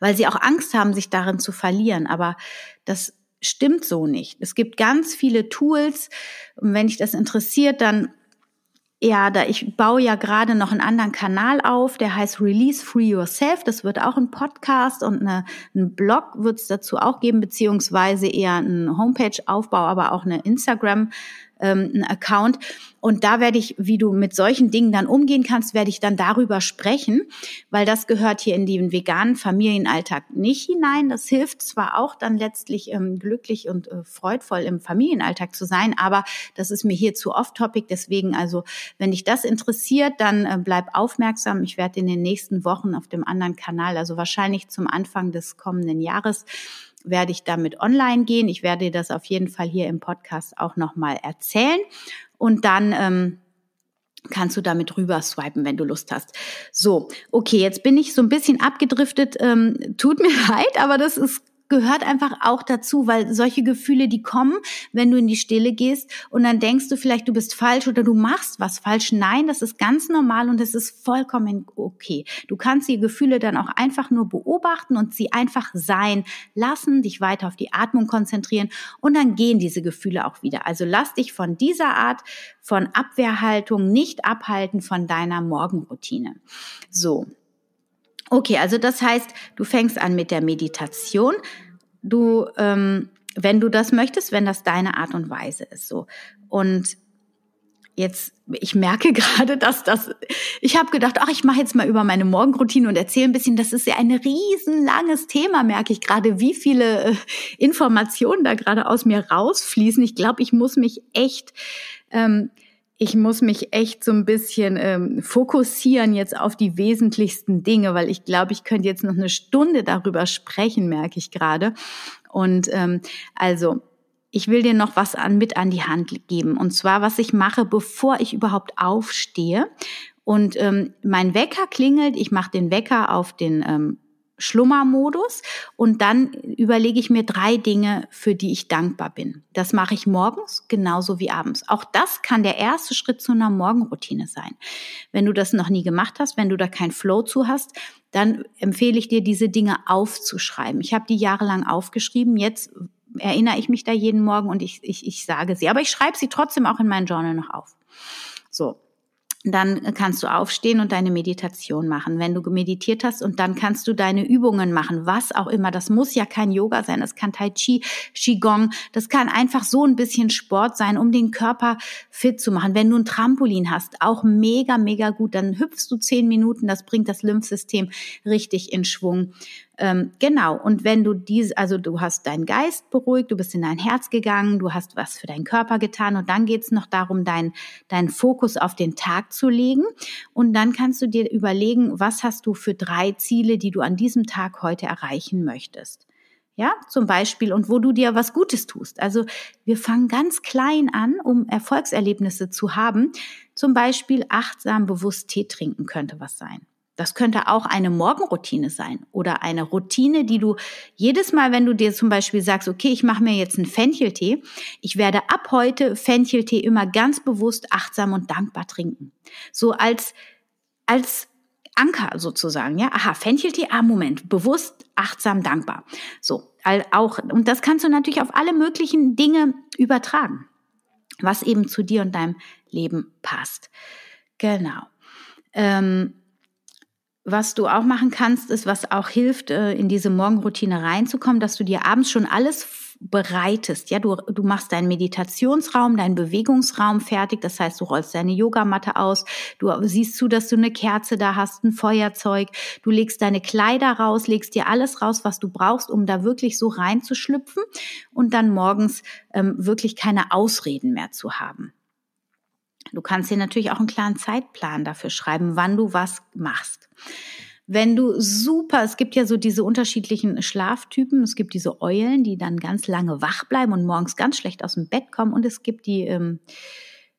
weil sie auch Angst haben, sich darin zu verlieren. Aber das stimmt so nicht. Es gibt ganz viele Tools und wenn dich das interessiert, dann ja, da ich baue ja gerade noch einen anderen Kanal auf, der heißt Release Free Yourself. Das wird auch ein Podcast und eine, ein Blog wird es dazu auch geben, beziehungsweise eher ein Homepage-Aufbau, aber auch eine Instagram ähm, einen Account. Und da werde ich, wie du mit solchen Dingen dann umgehen kannst, werde ich dann darüber sprechen, weil das gehört hier in den veganen Familienalltag nicht hinein. Das hilft zwar auch dann letztlich ähm, glücklich und äh, freudvoll im Familienalltag zu sein, aber das ist mir hier zu off-topic. Deswegen also, wenn dich das interessiert, dann äh, bleib aufmerksam. Ich werde in den nächsten Wochen auf dem anderen Kanal, also wahrscheinlich zum Anfang des kommenden Jahres, werde ich damit online gehen. Ich werde das auf jeden Fall hier im Podcast auch nochmal erzählen. Und dann ähm, kannst du damit rüber swipen, wenn du Lust hast. So, okay, jetzt bin ich so ein bisschen abgedriftet. Ähm, tut mir leid, aber das ist gehört einfach auch dazu, weil solche Gefühle, die kommen, wenn du in die Stille gehst und dann denkst du vielleicht, du bist falsch oder du machst was falsch. Nein, das ist ganz normal und es ist vollkommen okay. Du kannst die Gefühle dann auch einfach nur beobachten und sie einfach sein lassen, dich weiter auf die Atmung konzentrieren und dann gehen diese Gefühle auch wieder. Also lass dich von dieser Art von Abwehrhaltung nicht abhalten von deiner Morgenroutine. So, Okay, also das heißt, du fängst an mit der Meditation. Du, ähm, wenn du das möchtest, wenn das deine Art und Weise ist, so. Und jetzt, ich merke gerade, dass das, ich habe gedacht, ach, ich mache jetzt mal über meine Morgenroutine und erzähle ein bisschen. Das ist ja ein riesenlanges Thema, merke ich gerade, wie viele äh, Informationen da gerade aus mir rausfließen. Ich glaube, ich muss mich echt ähm, ich muss mich echt so ein bisschen ähm, fokussieren jetzt auf die wesentlichsten Dinge, weil ich glaube, ich könnte jetzt noch eine Stunde darüber sprechen, merke ich gerade. Und ähm, also ich will dir noch was an, mit an die Hand geben. Und zwar, was ich mache, bevor ich überhaupt aufstehe. Und ähm, mein Wecker klingelt, ich mache den Wecker auf den ähm, Schlummermodus und dann überlege ich mir drei Dinge, für die ich dankbar bin. Das mache ich morgens genauso wie abends. Auch das kann der erste Schritt zu einer Morgenroutine sein. Wenn du das noch nie gemacht hast, wenn du da kein Flow zu hast, dann empfehle ich dir, diese Dinge aufzuschreiben. Ich habe die jahrelang aufgeschrieben. Jetzt erinnere ich mich da jeden Morgen und ich, ich, ich sage sie. Aber ich schreibe sie trotzdem auch in meinen Journal noch auf. So, dann kannst du aufstehen und deine Meditation machen. Wenn du meditiert hast und dann kannst du deine Übungen machen, was auch immer. Das muss ja kein Yoga sein, das kann Tai Chi, Qigong, das kann einfach so ein bisschen Sport sein, um den Körper fit zu machen. Wenn du ein Trampolin hast, auch mega, mega gut, dann hüpfst du zehn Minuten, das bringt das Lymphsystem richtig in Schwung. Ähm, genau. Und wenn du diese, also du hast deinen Geist beruhigt, du bist in dein Herz gegangen, du hast was für deinen Körper getan und dann geht's noch darum, deinen dein Fokus auf den Tag zu legen. Und dann kannst du dir überlegen, was hast du für drei Ziele, die du an diesem Tag heute erreichen möchtest. Ja, zum Beispiel, und wo du dir was Gutes tust. Also wir fangen ganz klein an, um Erfolgserlebnisse zu haben. Zum Beispiel achtsam bewusst Tee trinken könnte was sein. Das könnte auch eine Morgenroutine sein oder eine Routine, die du jedes Mal, wenn du dir zum Beispiel sagst, okay, ich mache mir jetzt einen Fencheltee, ich werde ab heute Fencheltee immer ganz bewusst, achtsam und dankbar trinken. So als, als Anker sozusagen, ja. Aha, Fencheltee, ah, Moment, bewusst, achtsam, dankbar. So, auch, und das kannst du natürlich auf alle möglichen Dinge übertragen, was eben zu dir und deinem Leben passt. Genau. Ähm, was du auch machen kannst, ist, was auch hilft, äh, in diese Morgenroutine reinzukommen, dass du dir abends schon alles bereitest. Ja, du, du machst deinen Meditationsraum, deinen Bewegungsraum fertig. Das heißt, du rollst deine Yogamatte aus. Du siehst zu, dass du eine Kerze da hast, ein Feuerzeug. Du legst deine Kleider raus, legst dir alles raus, was du brauchst, um da wirklich so reinzuschlüpfen und dann morgens ähm, wirklich keine Ausreden mehr zu haben. Du kannst dir natürlich auch einen klaren Zeitplan dafür schreiben, wann du was machst. Wenn du super, es gibt ja so diese unterschiedlichen Schlaftypen. Es gibt diese Eulen, die dann ganz lange wach bleiben und morgens ganz schlecht aus dem Bett kommen. Und es gibt die ähm,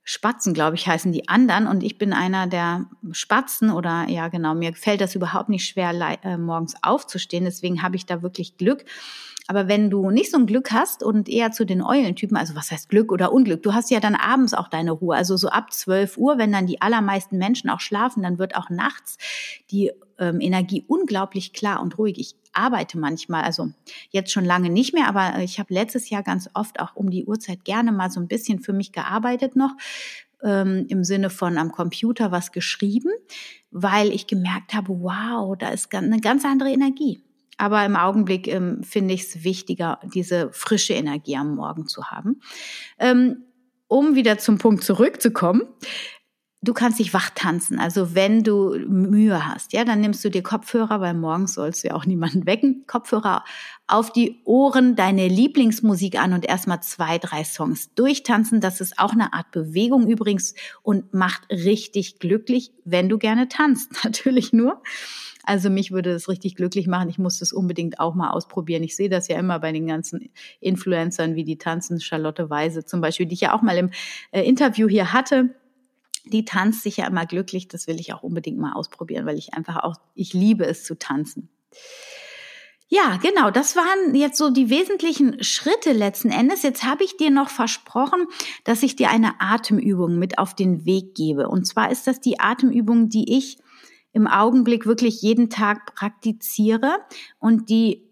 Spatzen, glaube ich, heißen die anderen. Und ich bin einer der Spatzen oder ja genau, mir fällt das überhaupt nicht schwer, äh, morgens aufzustehen. Deswegen habe ich da wirklich Glück. Aber wenn du nicht so ein Glück hast und eher zu den Eulentypen, also was heißt Glück oder Unglück, du hast ja dann abends auch deine Ruhe. Also so ab 12 Uhr, wenn dann die allermeisten Menschen auch schlafen, dann wird auch nachts die ähm, Energie unglaublich klar und ruhig. Ich arbeite manchmal, also jetzt schon lange nicht mehr, aber ich habe letztes Jahr ganz oft auch um die Uhrzeit gerne mal so ein bisschen für mich gearbeitet noch, ähm, im Sinne von am Computer was geschrieben, weil ich gemerkt habe, wow, da ist eine ganz andere Energie. Aber im Augenblick ähm, finde ich es wichtiger, diese frische Energie am Morgen zu haben. Ähm, um wieder zum Punkt zurückzukommen, du kannst dich wach tanzen. Also wenn du Mühe hast, ja, dann nimmst du dir Kopfhörer, weil morgens sollst du ja auch niemanden wecken. Kopfhörer auf die Ohren, deine Lieblingsmusik an und erstmal zwei, drei Songs durchtanzen. Das ist auch eine Art Bewegung übrigens und macht richtig glücklich, wenn du gerne tanzt. Natürlich nur. Also mich würde das richtig glücklich machen. Ich muss das unbedingt auch mal ausprobieren. Ich sehe das ja immer bei den ganzen Influencern, wie die tanzen. Charlotte Weise zum Beispiel, die ich ja auch mal im äh, Interview hier hatte. Die tanzt sich ja immer glücklich. Das will ich auch unbedingt mal ausprobieren, weil ich einfach auch, ich liebe es zu tanzen. Ja, genau, das waren jetzt so die wesentlichen Schritte letzten Endes. Jetzt habe ich dir noch versprochen, dass ich dir eine Atemübung mit auf den Weg gebe. Und zwar ist das die Atemübung, die ich im Augenblick wirklich jeden Tag praktiziere und die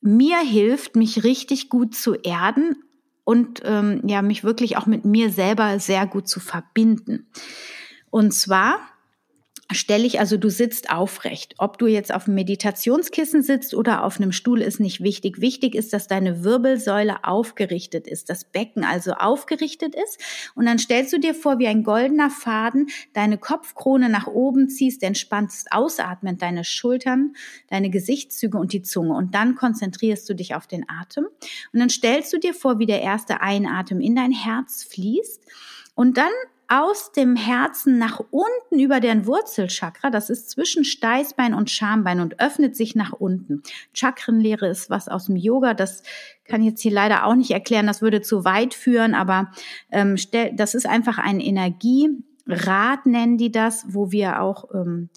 mir hilft, mich richtig gut zu erden und ähm, ja, mich wirklich auch mit mir selber sehr gut zu verbinden. Und zwar stelle ich, also du sitzt aufrecht. Ob du jetzt auf einem Meditationskissen sitzt oder auf einem Stuhl, ist nicht wichtig. Wichtig ist, dass deine Wirbelsäule aufgerichtet ist, das Becken also aufgerichtet ist. Und dann stellst du dir vor, wie ein goldener Faden, deine Kopfkrone nach oben ziehst, entspannst ausatmend deine Schultern, deine Gesichtszüge und die Zunge. Und dann konzentrierst du dich auf den Atem. Und dann stellst du dir vor, wie der erste Einatem in dein Herz fließt. Und dann aus dem Herzen nach unten über den Wurzelchakra, das ist zwischen Steißbein und Schambein und öffnet sich nach unten. Chakrenlehre ist was aus dem Yoga, das kann ich jetzt hier leider auch nicht erklären, das würde zu weit führen, aber ähm, das ist einfach ein Energierad, nennen die das, wo wir auch, ähm,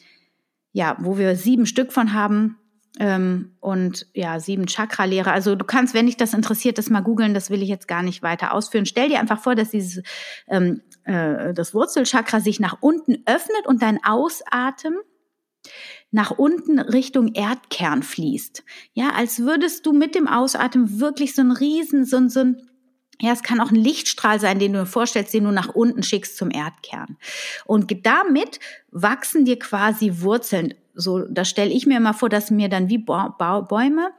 ja, wo wir sieben Stück von haben, ähm, und ja, sieben Chakra-Lehre. Also du kannst, wenn dich das interessiert, das mal googeln, das will ich jetzt gar nicht weiter ausführen. Stell dir einfach vor, dass dieses ähm, äh, das Wurzelchakra sich nach unten öffnet und dein Ausatmen nach unten Richtung Erdkern fließt. Ja, als würdest du mit dem Ausatmen wirklich so ein Riesen, so ein, so ein ja, es kann auch ein Lichtstrahl sein, den du dir vorstellst, den du nach unten schickst zum Erdkern. Und damit wachsen dir quasi Wurzeln so, da stelle ich mir immer vor, dass mir dann wie Bäume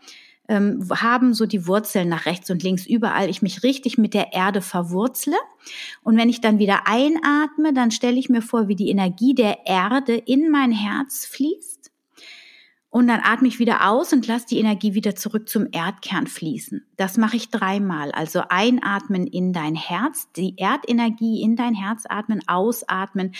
ähm, haben so die Wurzeln nach rechts und links überall, ich mich richtig mit der Erde verwurzle. Und wenn ich dann wieder einatme, dann stelle ich mir vor, wie die Energie der Erde in mein Herz fließt und dann atme ich wieder aus und lasse die Energie wieder zurück zum Erdkern fließen. Das mache ich dreimal. Also einatmen in dein Herz, die Erdenergie in dein Herz atmen, ausatmen,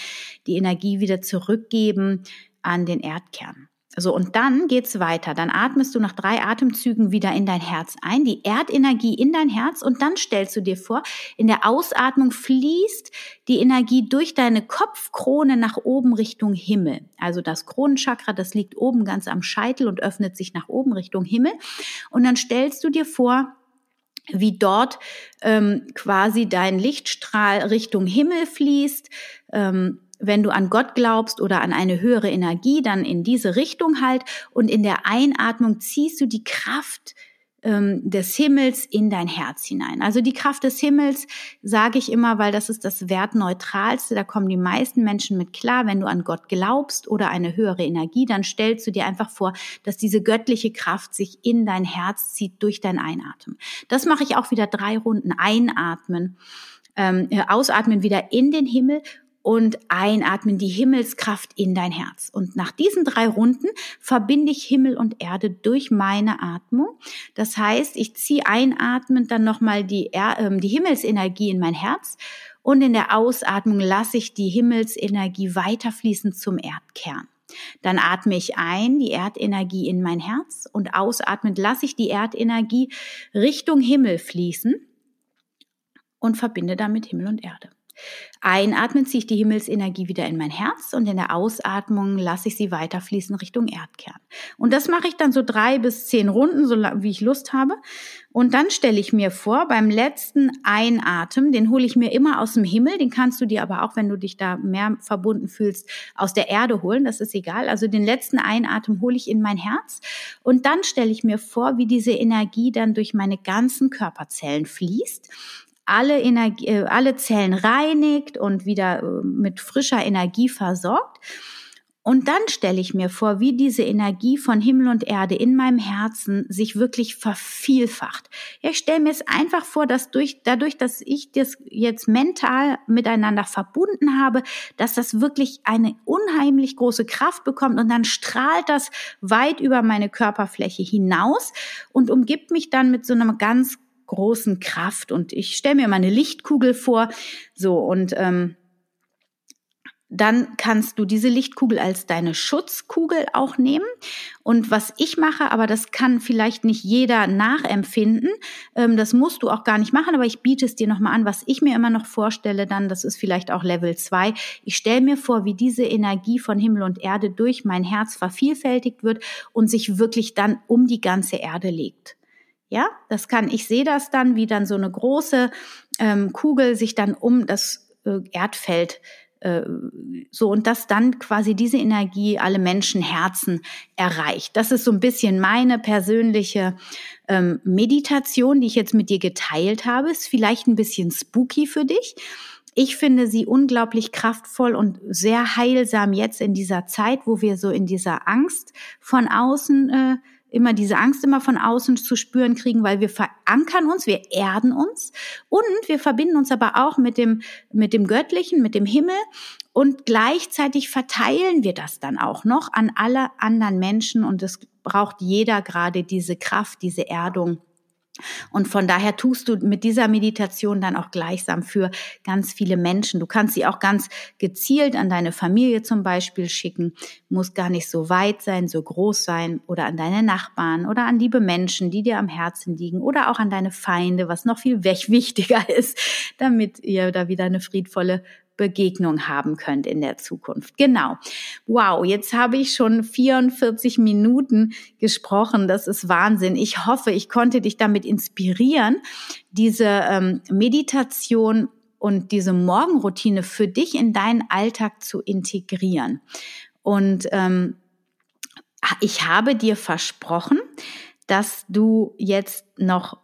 die Energie wieder zurückgeben an den Erdkern. So, und dann geht's weiter. Dann atmest du nach drei Atemzügen wieder in dein Herz ein, die Erdenergie in dein Herz und dann stellst du dir vor, in der Ausatmung fließt die Energie durch deine Kopfkrone nach oben Richtung Himmel. Also das Kronenchakra, das liegt oben ganz am Scheitel und öffnet sich nach oben Richtung Himmel. Und dann stellst du dir vor, wie dort ähm, quasi dein Lichtstrahl Richtung Himmel fließt. Ähm, wenn du an Gott glaubst oder an eine höhere Energie, dann in diese Richtung halt. Und in der Einatmung ziehst du die Kraft ähm, des Himmels in dein Herz hinein. Also die Kraft des Himmels sage ich immer, weil das ist das Wertneutralste. Da kommen die meisten Menschen mit klar. Wenn du an Gott glaubst oder eine höhere Energie, dann stellst du dir einfach vor, dass diese göttliche Kraft sich in dein Herz zieht durch dein Einatmen. Das mache ich auch wieder drei Runden. Einatmen. Ähm, ausatmen wieder in den Himmel und einatmen die Himmelskraft in dein Herz. Und nach diesen drei Runden verbinde ich Himmel und Erde durch meine Atmung. Das heißt, ich ziehe einatmend dann nochmal die, äh, die Himmelsenergie in mein Herz und in der Ausatmung lasse ich die Himmelsenergie weiterfließen zum Erdkern. Dann atme ich ein, die Erdenergie in mein Herz und ausatmend lasse ich die Erdenergie Richtung Himmel fließen und verbinde damit Himmel und Erde. Einatmen ziehe ich die Himmelsenergie wieder in mein Herz und in der Ausatmung lasse ich sie weiterfließen Richtung Erdkern. Und das mache ich dann so drei bis zehn Runden, so wie ich Lust habe. Und dann stelle ich mir vor, beim letzten Einatmen, den hole ich mir immer aus dem Himmel, den kannst du dir aber auch, wenn du dich da mehr verbunden fühlst, aus der Erde holen, das ist egal. Also den letzten Einatmen hole ich in mein Herz und dann stelle ich mir vor, wie diese Energie dann durch meine ganzen Körperzellen fließt alle, Energie, äh, alle Zellen reinigt und wieder äh, mit frischer Energie versorgt. Und dann stelle ich mir vor, wie diese Energie von Himmel und Erde in meinem Herzen sich wirklich vervielfacht. Ja, ich stelle mir es einfach vor, dass durch, dadurch, dass ich das jetzt mental miteinander verbunden habe, dass das wirklich eine unheimlich große Kraft bekommt und dann strahlt das weit über meine Körperfläche hinaus und umgibt mich dann mit so einem ganz großen Kraft. Und ich stelle mir mal eine Lichtkugel vor. So, und ähm, dann kannst du diese Lichtkugel als deine Schutzkugel auch nehmen. Und was ich mache, aber das kann vielleicht nicht jeder nachempfinden, ähm, das musst du auch gar nicht machen, aber ich biete es dir nochmal an, was ich mir immer noch vorstelle, dann, das ist vielleicht auch Level 2. Ich stelle mir vor, wie diese Energie von Himmel und Erde durch mein Herz vervielfältigt wird und sich wirklich dann um die ganze Erde legt. Ja, das kann, ich sehe das dann, wie dann so eine große ähm, Kugel sich dann um das äh, Erdfeld äh, so und dass dann quasi diese Energie alle Menschenherzen erreicht. Das ist so ein bisschen meine persönliche ähm, Meditation, die ich jetzt mit dir geteilt habe. Ist vielleicht ein bisschen spooky für dich. Ich finde sie unglaublich kraftvoll und sehr heilsam jetzt in dieser Zeit, wo wir so in dieser Angst von außen äh, immer diese Angst immer von außen zu spüren kriegen, weil wir verankern uns, wir erden uns und wir verbinden uns aber auch mit dem, mit dem Göttlichen, mit dem Himmel und gleichzeitig verteilen wir das dann auch noch an alle anderen Menschen und es braucht jeder gerade diese Kraft, diese Erdung und von daher tust du mit dieser Meditation dann auch gleichsam für ganz viele Menschen. Du kannst sie auch ganz gezielt an deine Familie zum Beispiel schicken, muss gar nicht so weit sein, so groß sein oder an deine Nachbarn oder an liebe Menschen, die dir am Herzen liegen oder auch an deine Feinde, was noch viel wichtiger ist, damit ihr da wieder eine friedvolle Begegnung haben könnt in der Zukunft. Genau. Wow, jetzt habe ich schon 44 Minuten gesprochen. Das ist Wahnsinn. Ich hoffe, ich konnte dich damit inspirieren, diese ähm, Meditation und diese Morgenroutine für dich in deinen Alltag zu integrieren. Und ähm, ich habe dir versprochen, dass du jetzt noch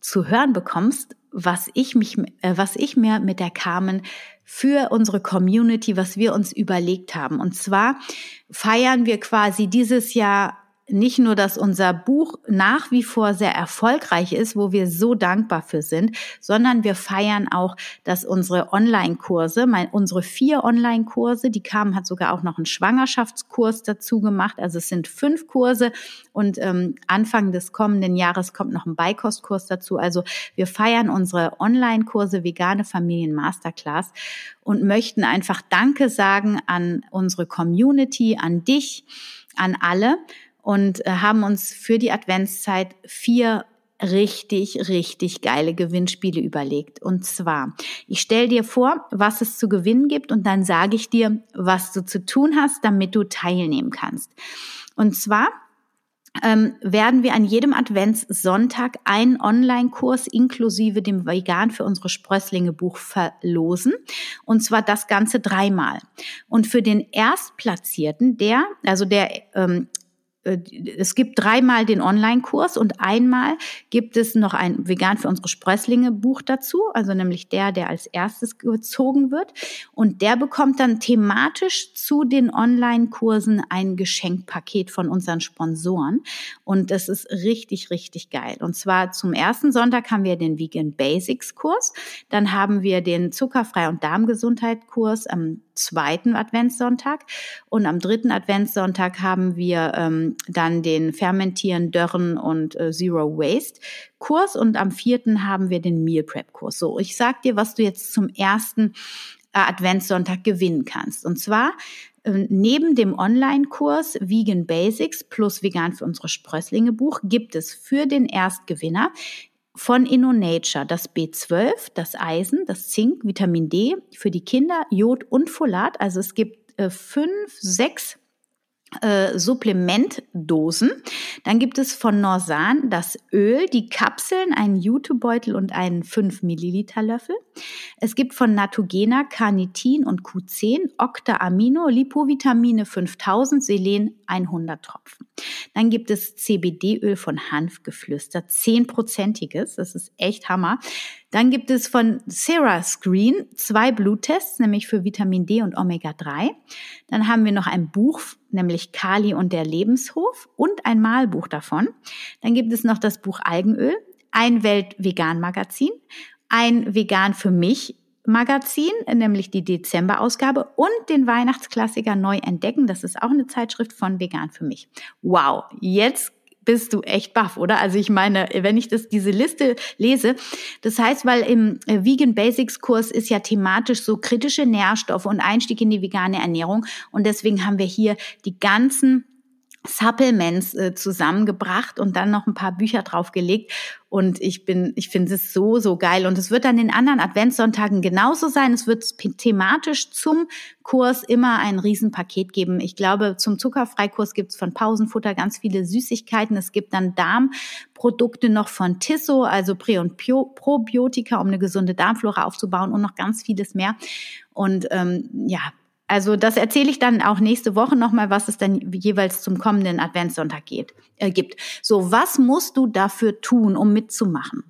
zu hören bekommst, was ich mich, äh, was ich mir mit der Carmen für unsere Community, was wir uns überlegt haben. Und zwar feiern wir quasi dieses Jahr nicht nur, dass unser Buch nach wie vor sehr erfolgreich ist, wo wir so dankbar für sind, sondern wir feiern auch, dass unsere Online-Kurse, unsere vier Online-Kurse, die kamen, hat sogar auch noch einen Schwangerschaftskurs dazu gemacht. Also es sind fünf Kurse und ähm, Anfang des kommenden Jahres kommt noch ein Beikostkurs dazu. Also wir feiern unsere Online-Kurse Vegane Familien Masterclass und möchten einfach Danke sagen an unsere Community, an dich, an alle und äh, haben uns für die Adventszeit vier richtig, richtig geile Gewinnspiele überlegt. Und zwar, ich stelle dir vor, was es zu gewinnen gibt und dann sage ich dir, was du zu tun hast, damit du teilnehmen kannst. Und zwar ähm, werden wir an jedem Adventssonntag einen Online-Kurs inklusive dem Vegan für unsere Sprösslinge Buch verlosen. Und zwar das Ganze dreimal. Und für den Erstplatzierten, der, also der ähm, äh, es gibt dreimal den Online-Kurs und einmal gibt es noch ein Vegan für unsere Sprösslinge Buch dazu, also nämlich der, der als erstes gezogen wird. Und der bekommt dann thematisch zu den Online-Kursen ein Geschenkpaket von unseren Sponsoren. Und das ist richtig, richtig geil. Und zwar zum ersten Sonntag haben wir den Vegan Basics Kurs. Dann haben wir den Zuckerfrei- und Darmgesundheit Kurs am zweiten Adventssonntag. Und am dritten Adventssonntag haben wir ähm, dann den Fermentieren, Dörren und äh, Zero Waste Kurs. Und am vierten haben wir den Meal Prep Kurs. So, ich sag dir, was du jetzt zum ersten äh, Adventssonntag gewinnen kannst. Und zwar äh, Neben dem Online-Kurs Vegan Basics plus Vegan für unsere Sprösslinge Buch gibt es für den Erstgewinner von InnoNature das B12, das Eisen, das Zink, Vitamin D für die Kinder, Jod und Folat. Also es gibt äh, fünf, sechs äh, Supplementdosen. Dann gibt es von Norsan das Öl, die Kapseln, einen Jutebeutel und einen 5 Milliliter Löffel. Es gibt von Natogena Carnitin und Q10, Octa-Amino, Lipovitamine 5000, Selen 100 Tropfen. Dann gibt es CBD-Öl von Hanfgeflüster, 10-prozentiges, das ist echt Hammer. Dann gibt es von Sarah Screen zwei Bluttests, nämlich für Vitamin D und Omega-3. Dann haben wir noch ein Buch, nämlich Kali und der Lebenshof und ein Malbuch davon. Dann gibt es noch das Buch Algenöl, ein Welt-Vegan-Magazin, ein Vegan für mich Magazin, nämlich die Dezember-Ausgabe und den Weihnachtsklassiker Neu entdecken. Das ist auch eine Zeitschrift von Vegan für mich. Wow, jetzt bist du echt baff, oder? Also ich meine, wenn ich das, diese Liste lese, das heißt, weil im äh, Vegan Basics Kurs ist ja thematisch so kritische Nährstoffe und Einstieg in die vegane Ernährung und deswegen haben wir hier die ganzen Supplements äh, zusammengebracht und dann noch ein paar Bücher draufgelegt. Und ich bin, ich finde es so, so geil. Und es wird dann in anderen Adventssonntagen genauso sein. Es wird thematisch zum Kurs immer ein Riesenpaket geben. Ich glaube, zum Zuckerfreikurs gibt es von Pausenfutter ganz viele Süßigkeiten. Es gibt dann Darmprodukte noch von Tisso, also Prä- und Probiotika, um eine gesunde Darmflora aufzubauen und noch ganz vieles mehr. Und ähm, ja, also das erzähle ich dann auch nächste Woche nochmal, was es dann jeweils zum kommenden Adventssonntag geht, äh, gibt. So, was musst du dafür tun, um mitzumachen?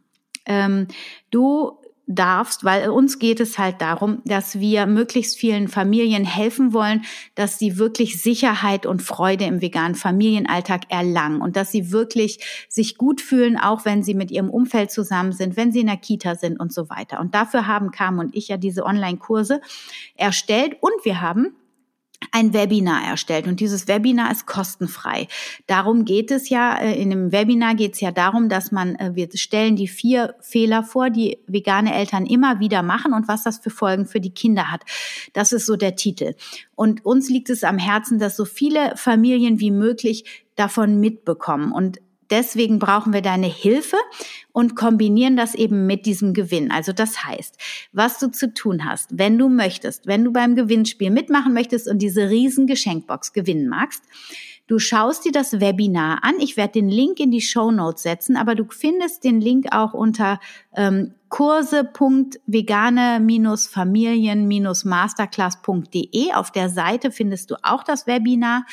Ähm, du darfst, weil uns geht es halt darum, dass wir möglichst vielen Familien helfen wollen, dass sie wirklich Sicherheit und Freude im veganen Familienalltag erlangen und dass sie wirklich sich gut fühlen, auch wenn sie mit ihrem Umfeld zusammen sind, wenn sie in der Kita sind und so weiter. Und dafür haben Carmen und ich ja diese Online-Kurse erstellt und wir haben ein Webinar erstellt und dieses Webinar ist kostenfrei. Darum geht es ja, äh, in dem Webinar geht es ja darum, dass man, äh, wir stellen die vier Fehler vor, die vegane Eltern immer wieder machen und was das für Folgen für die Kinder hat. Das ist so der Titel. Und uns liegt es am Herzen, dass so viele Familien wie möglich davon mitbekommen. Und deswegen brauchen wir deine Hilfe und kombinieren das eben mit diesem Gewinn. Also das heißt, was du zu tun hast, wenn du möchtest, wenn du beim Gewinnspiel mitmachen möchtest und diese riesen Geschenkbox gewinnen magst, Du schaust dir das Webinar an. Ich werde den Link in die Show Notes setzen, aber du findest den Link auch unter ähm, kurse.vegane-familien-masterclass.de. Auf der Seite findest du auch das Webinar.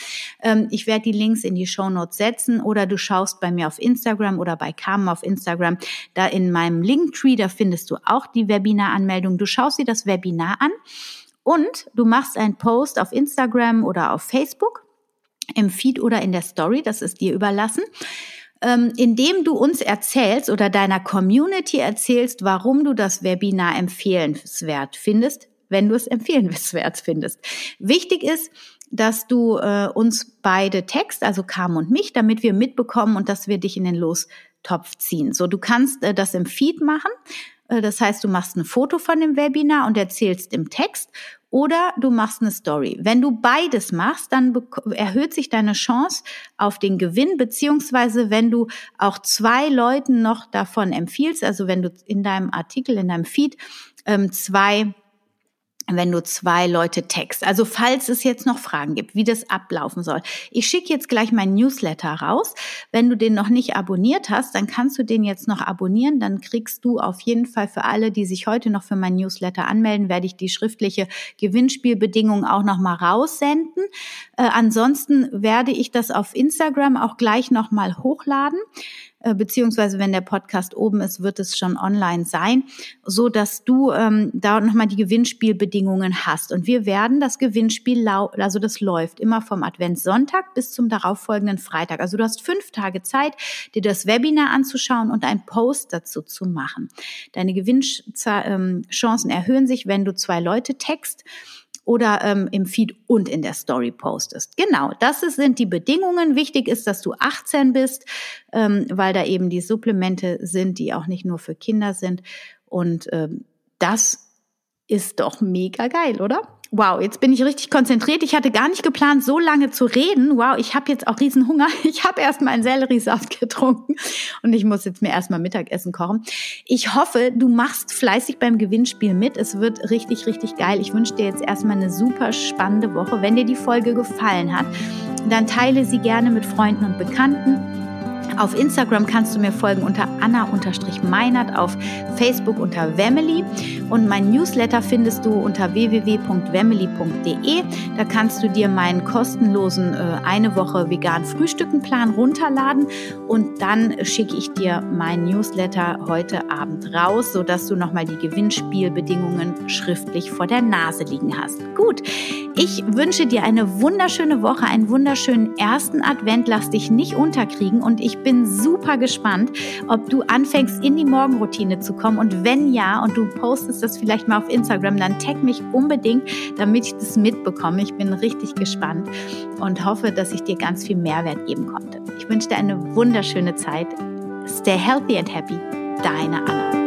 Ähm, ich werde die Links in die Show Notes setzen oder du schaust bei mir auf Instagram oder bei Carmen auf Instagram. Da in meinem Linktree, da findest du auch die Webinar-Anmeldung. Du schaust dir das Webinar an und du machst einen Post auf Instagram oder auf Facebook im Feed oder in der Story, das ist dir überlassen ähm, indem du uns erzählst oder deiner Community erzählst, warum du das Webinar empfehlenswert findest, wenn du es empfehlenswert findest. Wichtig ist, dass du äh, uns beide text, also Carmen und mich, damit wir mitbekommen und dass wir dich in den Lostopf ziehen. So, du kannst äh, das im Feed machen. Äh, das heißt, du machst ein Foto von dem Webinar und erzählst im Text oder du machst eine Story. Wenn du beides machst, dann erhöht sich deine Chance auf den Gewinn, beziehungsweise wenn du auch zwei Leuten noch davon empfiehlst, also wenn du in deinem Artikel, in deinem Feed ähm, zwei wenn du zwei Leute text. Also falls es jetzt noch Fragen gibt, wie das ablaufen soll. Ich schicke jetzt gleich meinen Newsletter raus. Wenn du den noch nicht abonniert hast, dann kannst du den jetzt noch abonnieren. Dann kriegst du auf jeden Fall für alle, die sich heute noch für meinen Newsletter anmelden, werde ich die schriftliche Gewinnspielbedingung auch noch mal raussenden. Äh, ansonsten werde ich das auf Instagram auch gleich noch mal hochladen. Äh, beziehungsweise wenn der Podcast oben ist, wird es schon online sein, so dass du ähm, da nochmal die Gewinnspielbedingungen hast. Und wir werden das Gewinnspiel, also das läuft immer vom Adventssonntag bis zum darauffolgenden Freitag. Also du hast fünf Tage Zeit, dir das Webinar anzuschauen und ein Post dazu zu machen. Deine Gewinnchancen erhöhen sich, wenn du zwei Leute text oder ähm, im Feed und in der Story postest. Genau, das sind die Bedingungen. Wichtig ist, dass du 18 bist, ähm, weil da eben die Supplemente sind, die auch nicht nur für Kinder sind. Und ähm, das ist doch mega geil, oder? Wow, jetzt bin ich richtig konzentriert. Ich hatte gar nicht geplant, so lange zu reden. Wow, ich habe jetzt auch riesen Hunger. Ich habe erst mal einen Selleriesaft getrunken und ich muss jetzt mir erstmal Mittagessen kochen. Ich hoffe, du machst fleißig beim Gewinnspiel mit. Es wird richtig, richtig geil. Ich wünsche dir jetzt erstmal eine super spannende Woche. Wenn dir die Folge gefallen hat, dann teile sie gerne mit Freunden und Bekannten. Auf Instagram kannst du mir folgen unter Anna-Meinert, auf Facebook unter Wemily und mein Newsletter findest du unter www.wemily.de. Da kannst du dir meinen kostenlosen äh, eine Woche vegan Frühstückenplan runterladen und dann schicke ich dir meinen Newsletter heute Abend raus, sodass du nochmal die Gewinnspielbedingungen schriftlich vor der Nase liegen hast. Gut, ich wünsche dir eine wunderschöne Woche, einen wunderschönen ersten Advent. Lass dich nicht unterkriegen und ich bin super gespannt, ob du anfängst, in die Morgenroutine zu kommen. Und wenn ja, und du postest das vielleicht mal auf Instagram, dann tag mich unbedingt, damit ich das mitbekomme. Ich bin richtig gespannt und hoffe, dass ich dir ganz viel Mehrwert geben konnte. Ich wünsche dir eine wunderschöne Zeit. Stay healthy and happy. Deine Anna.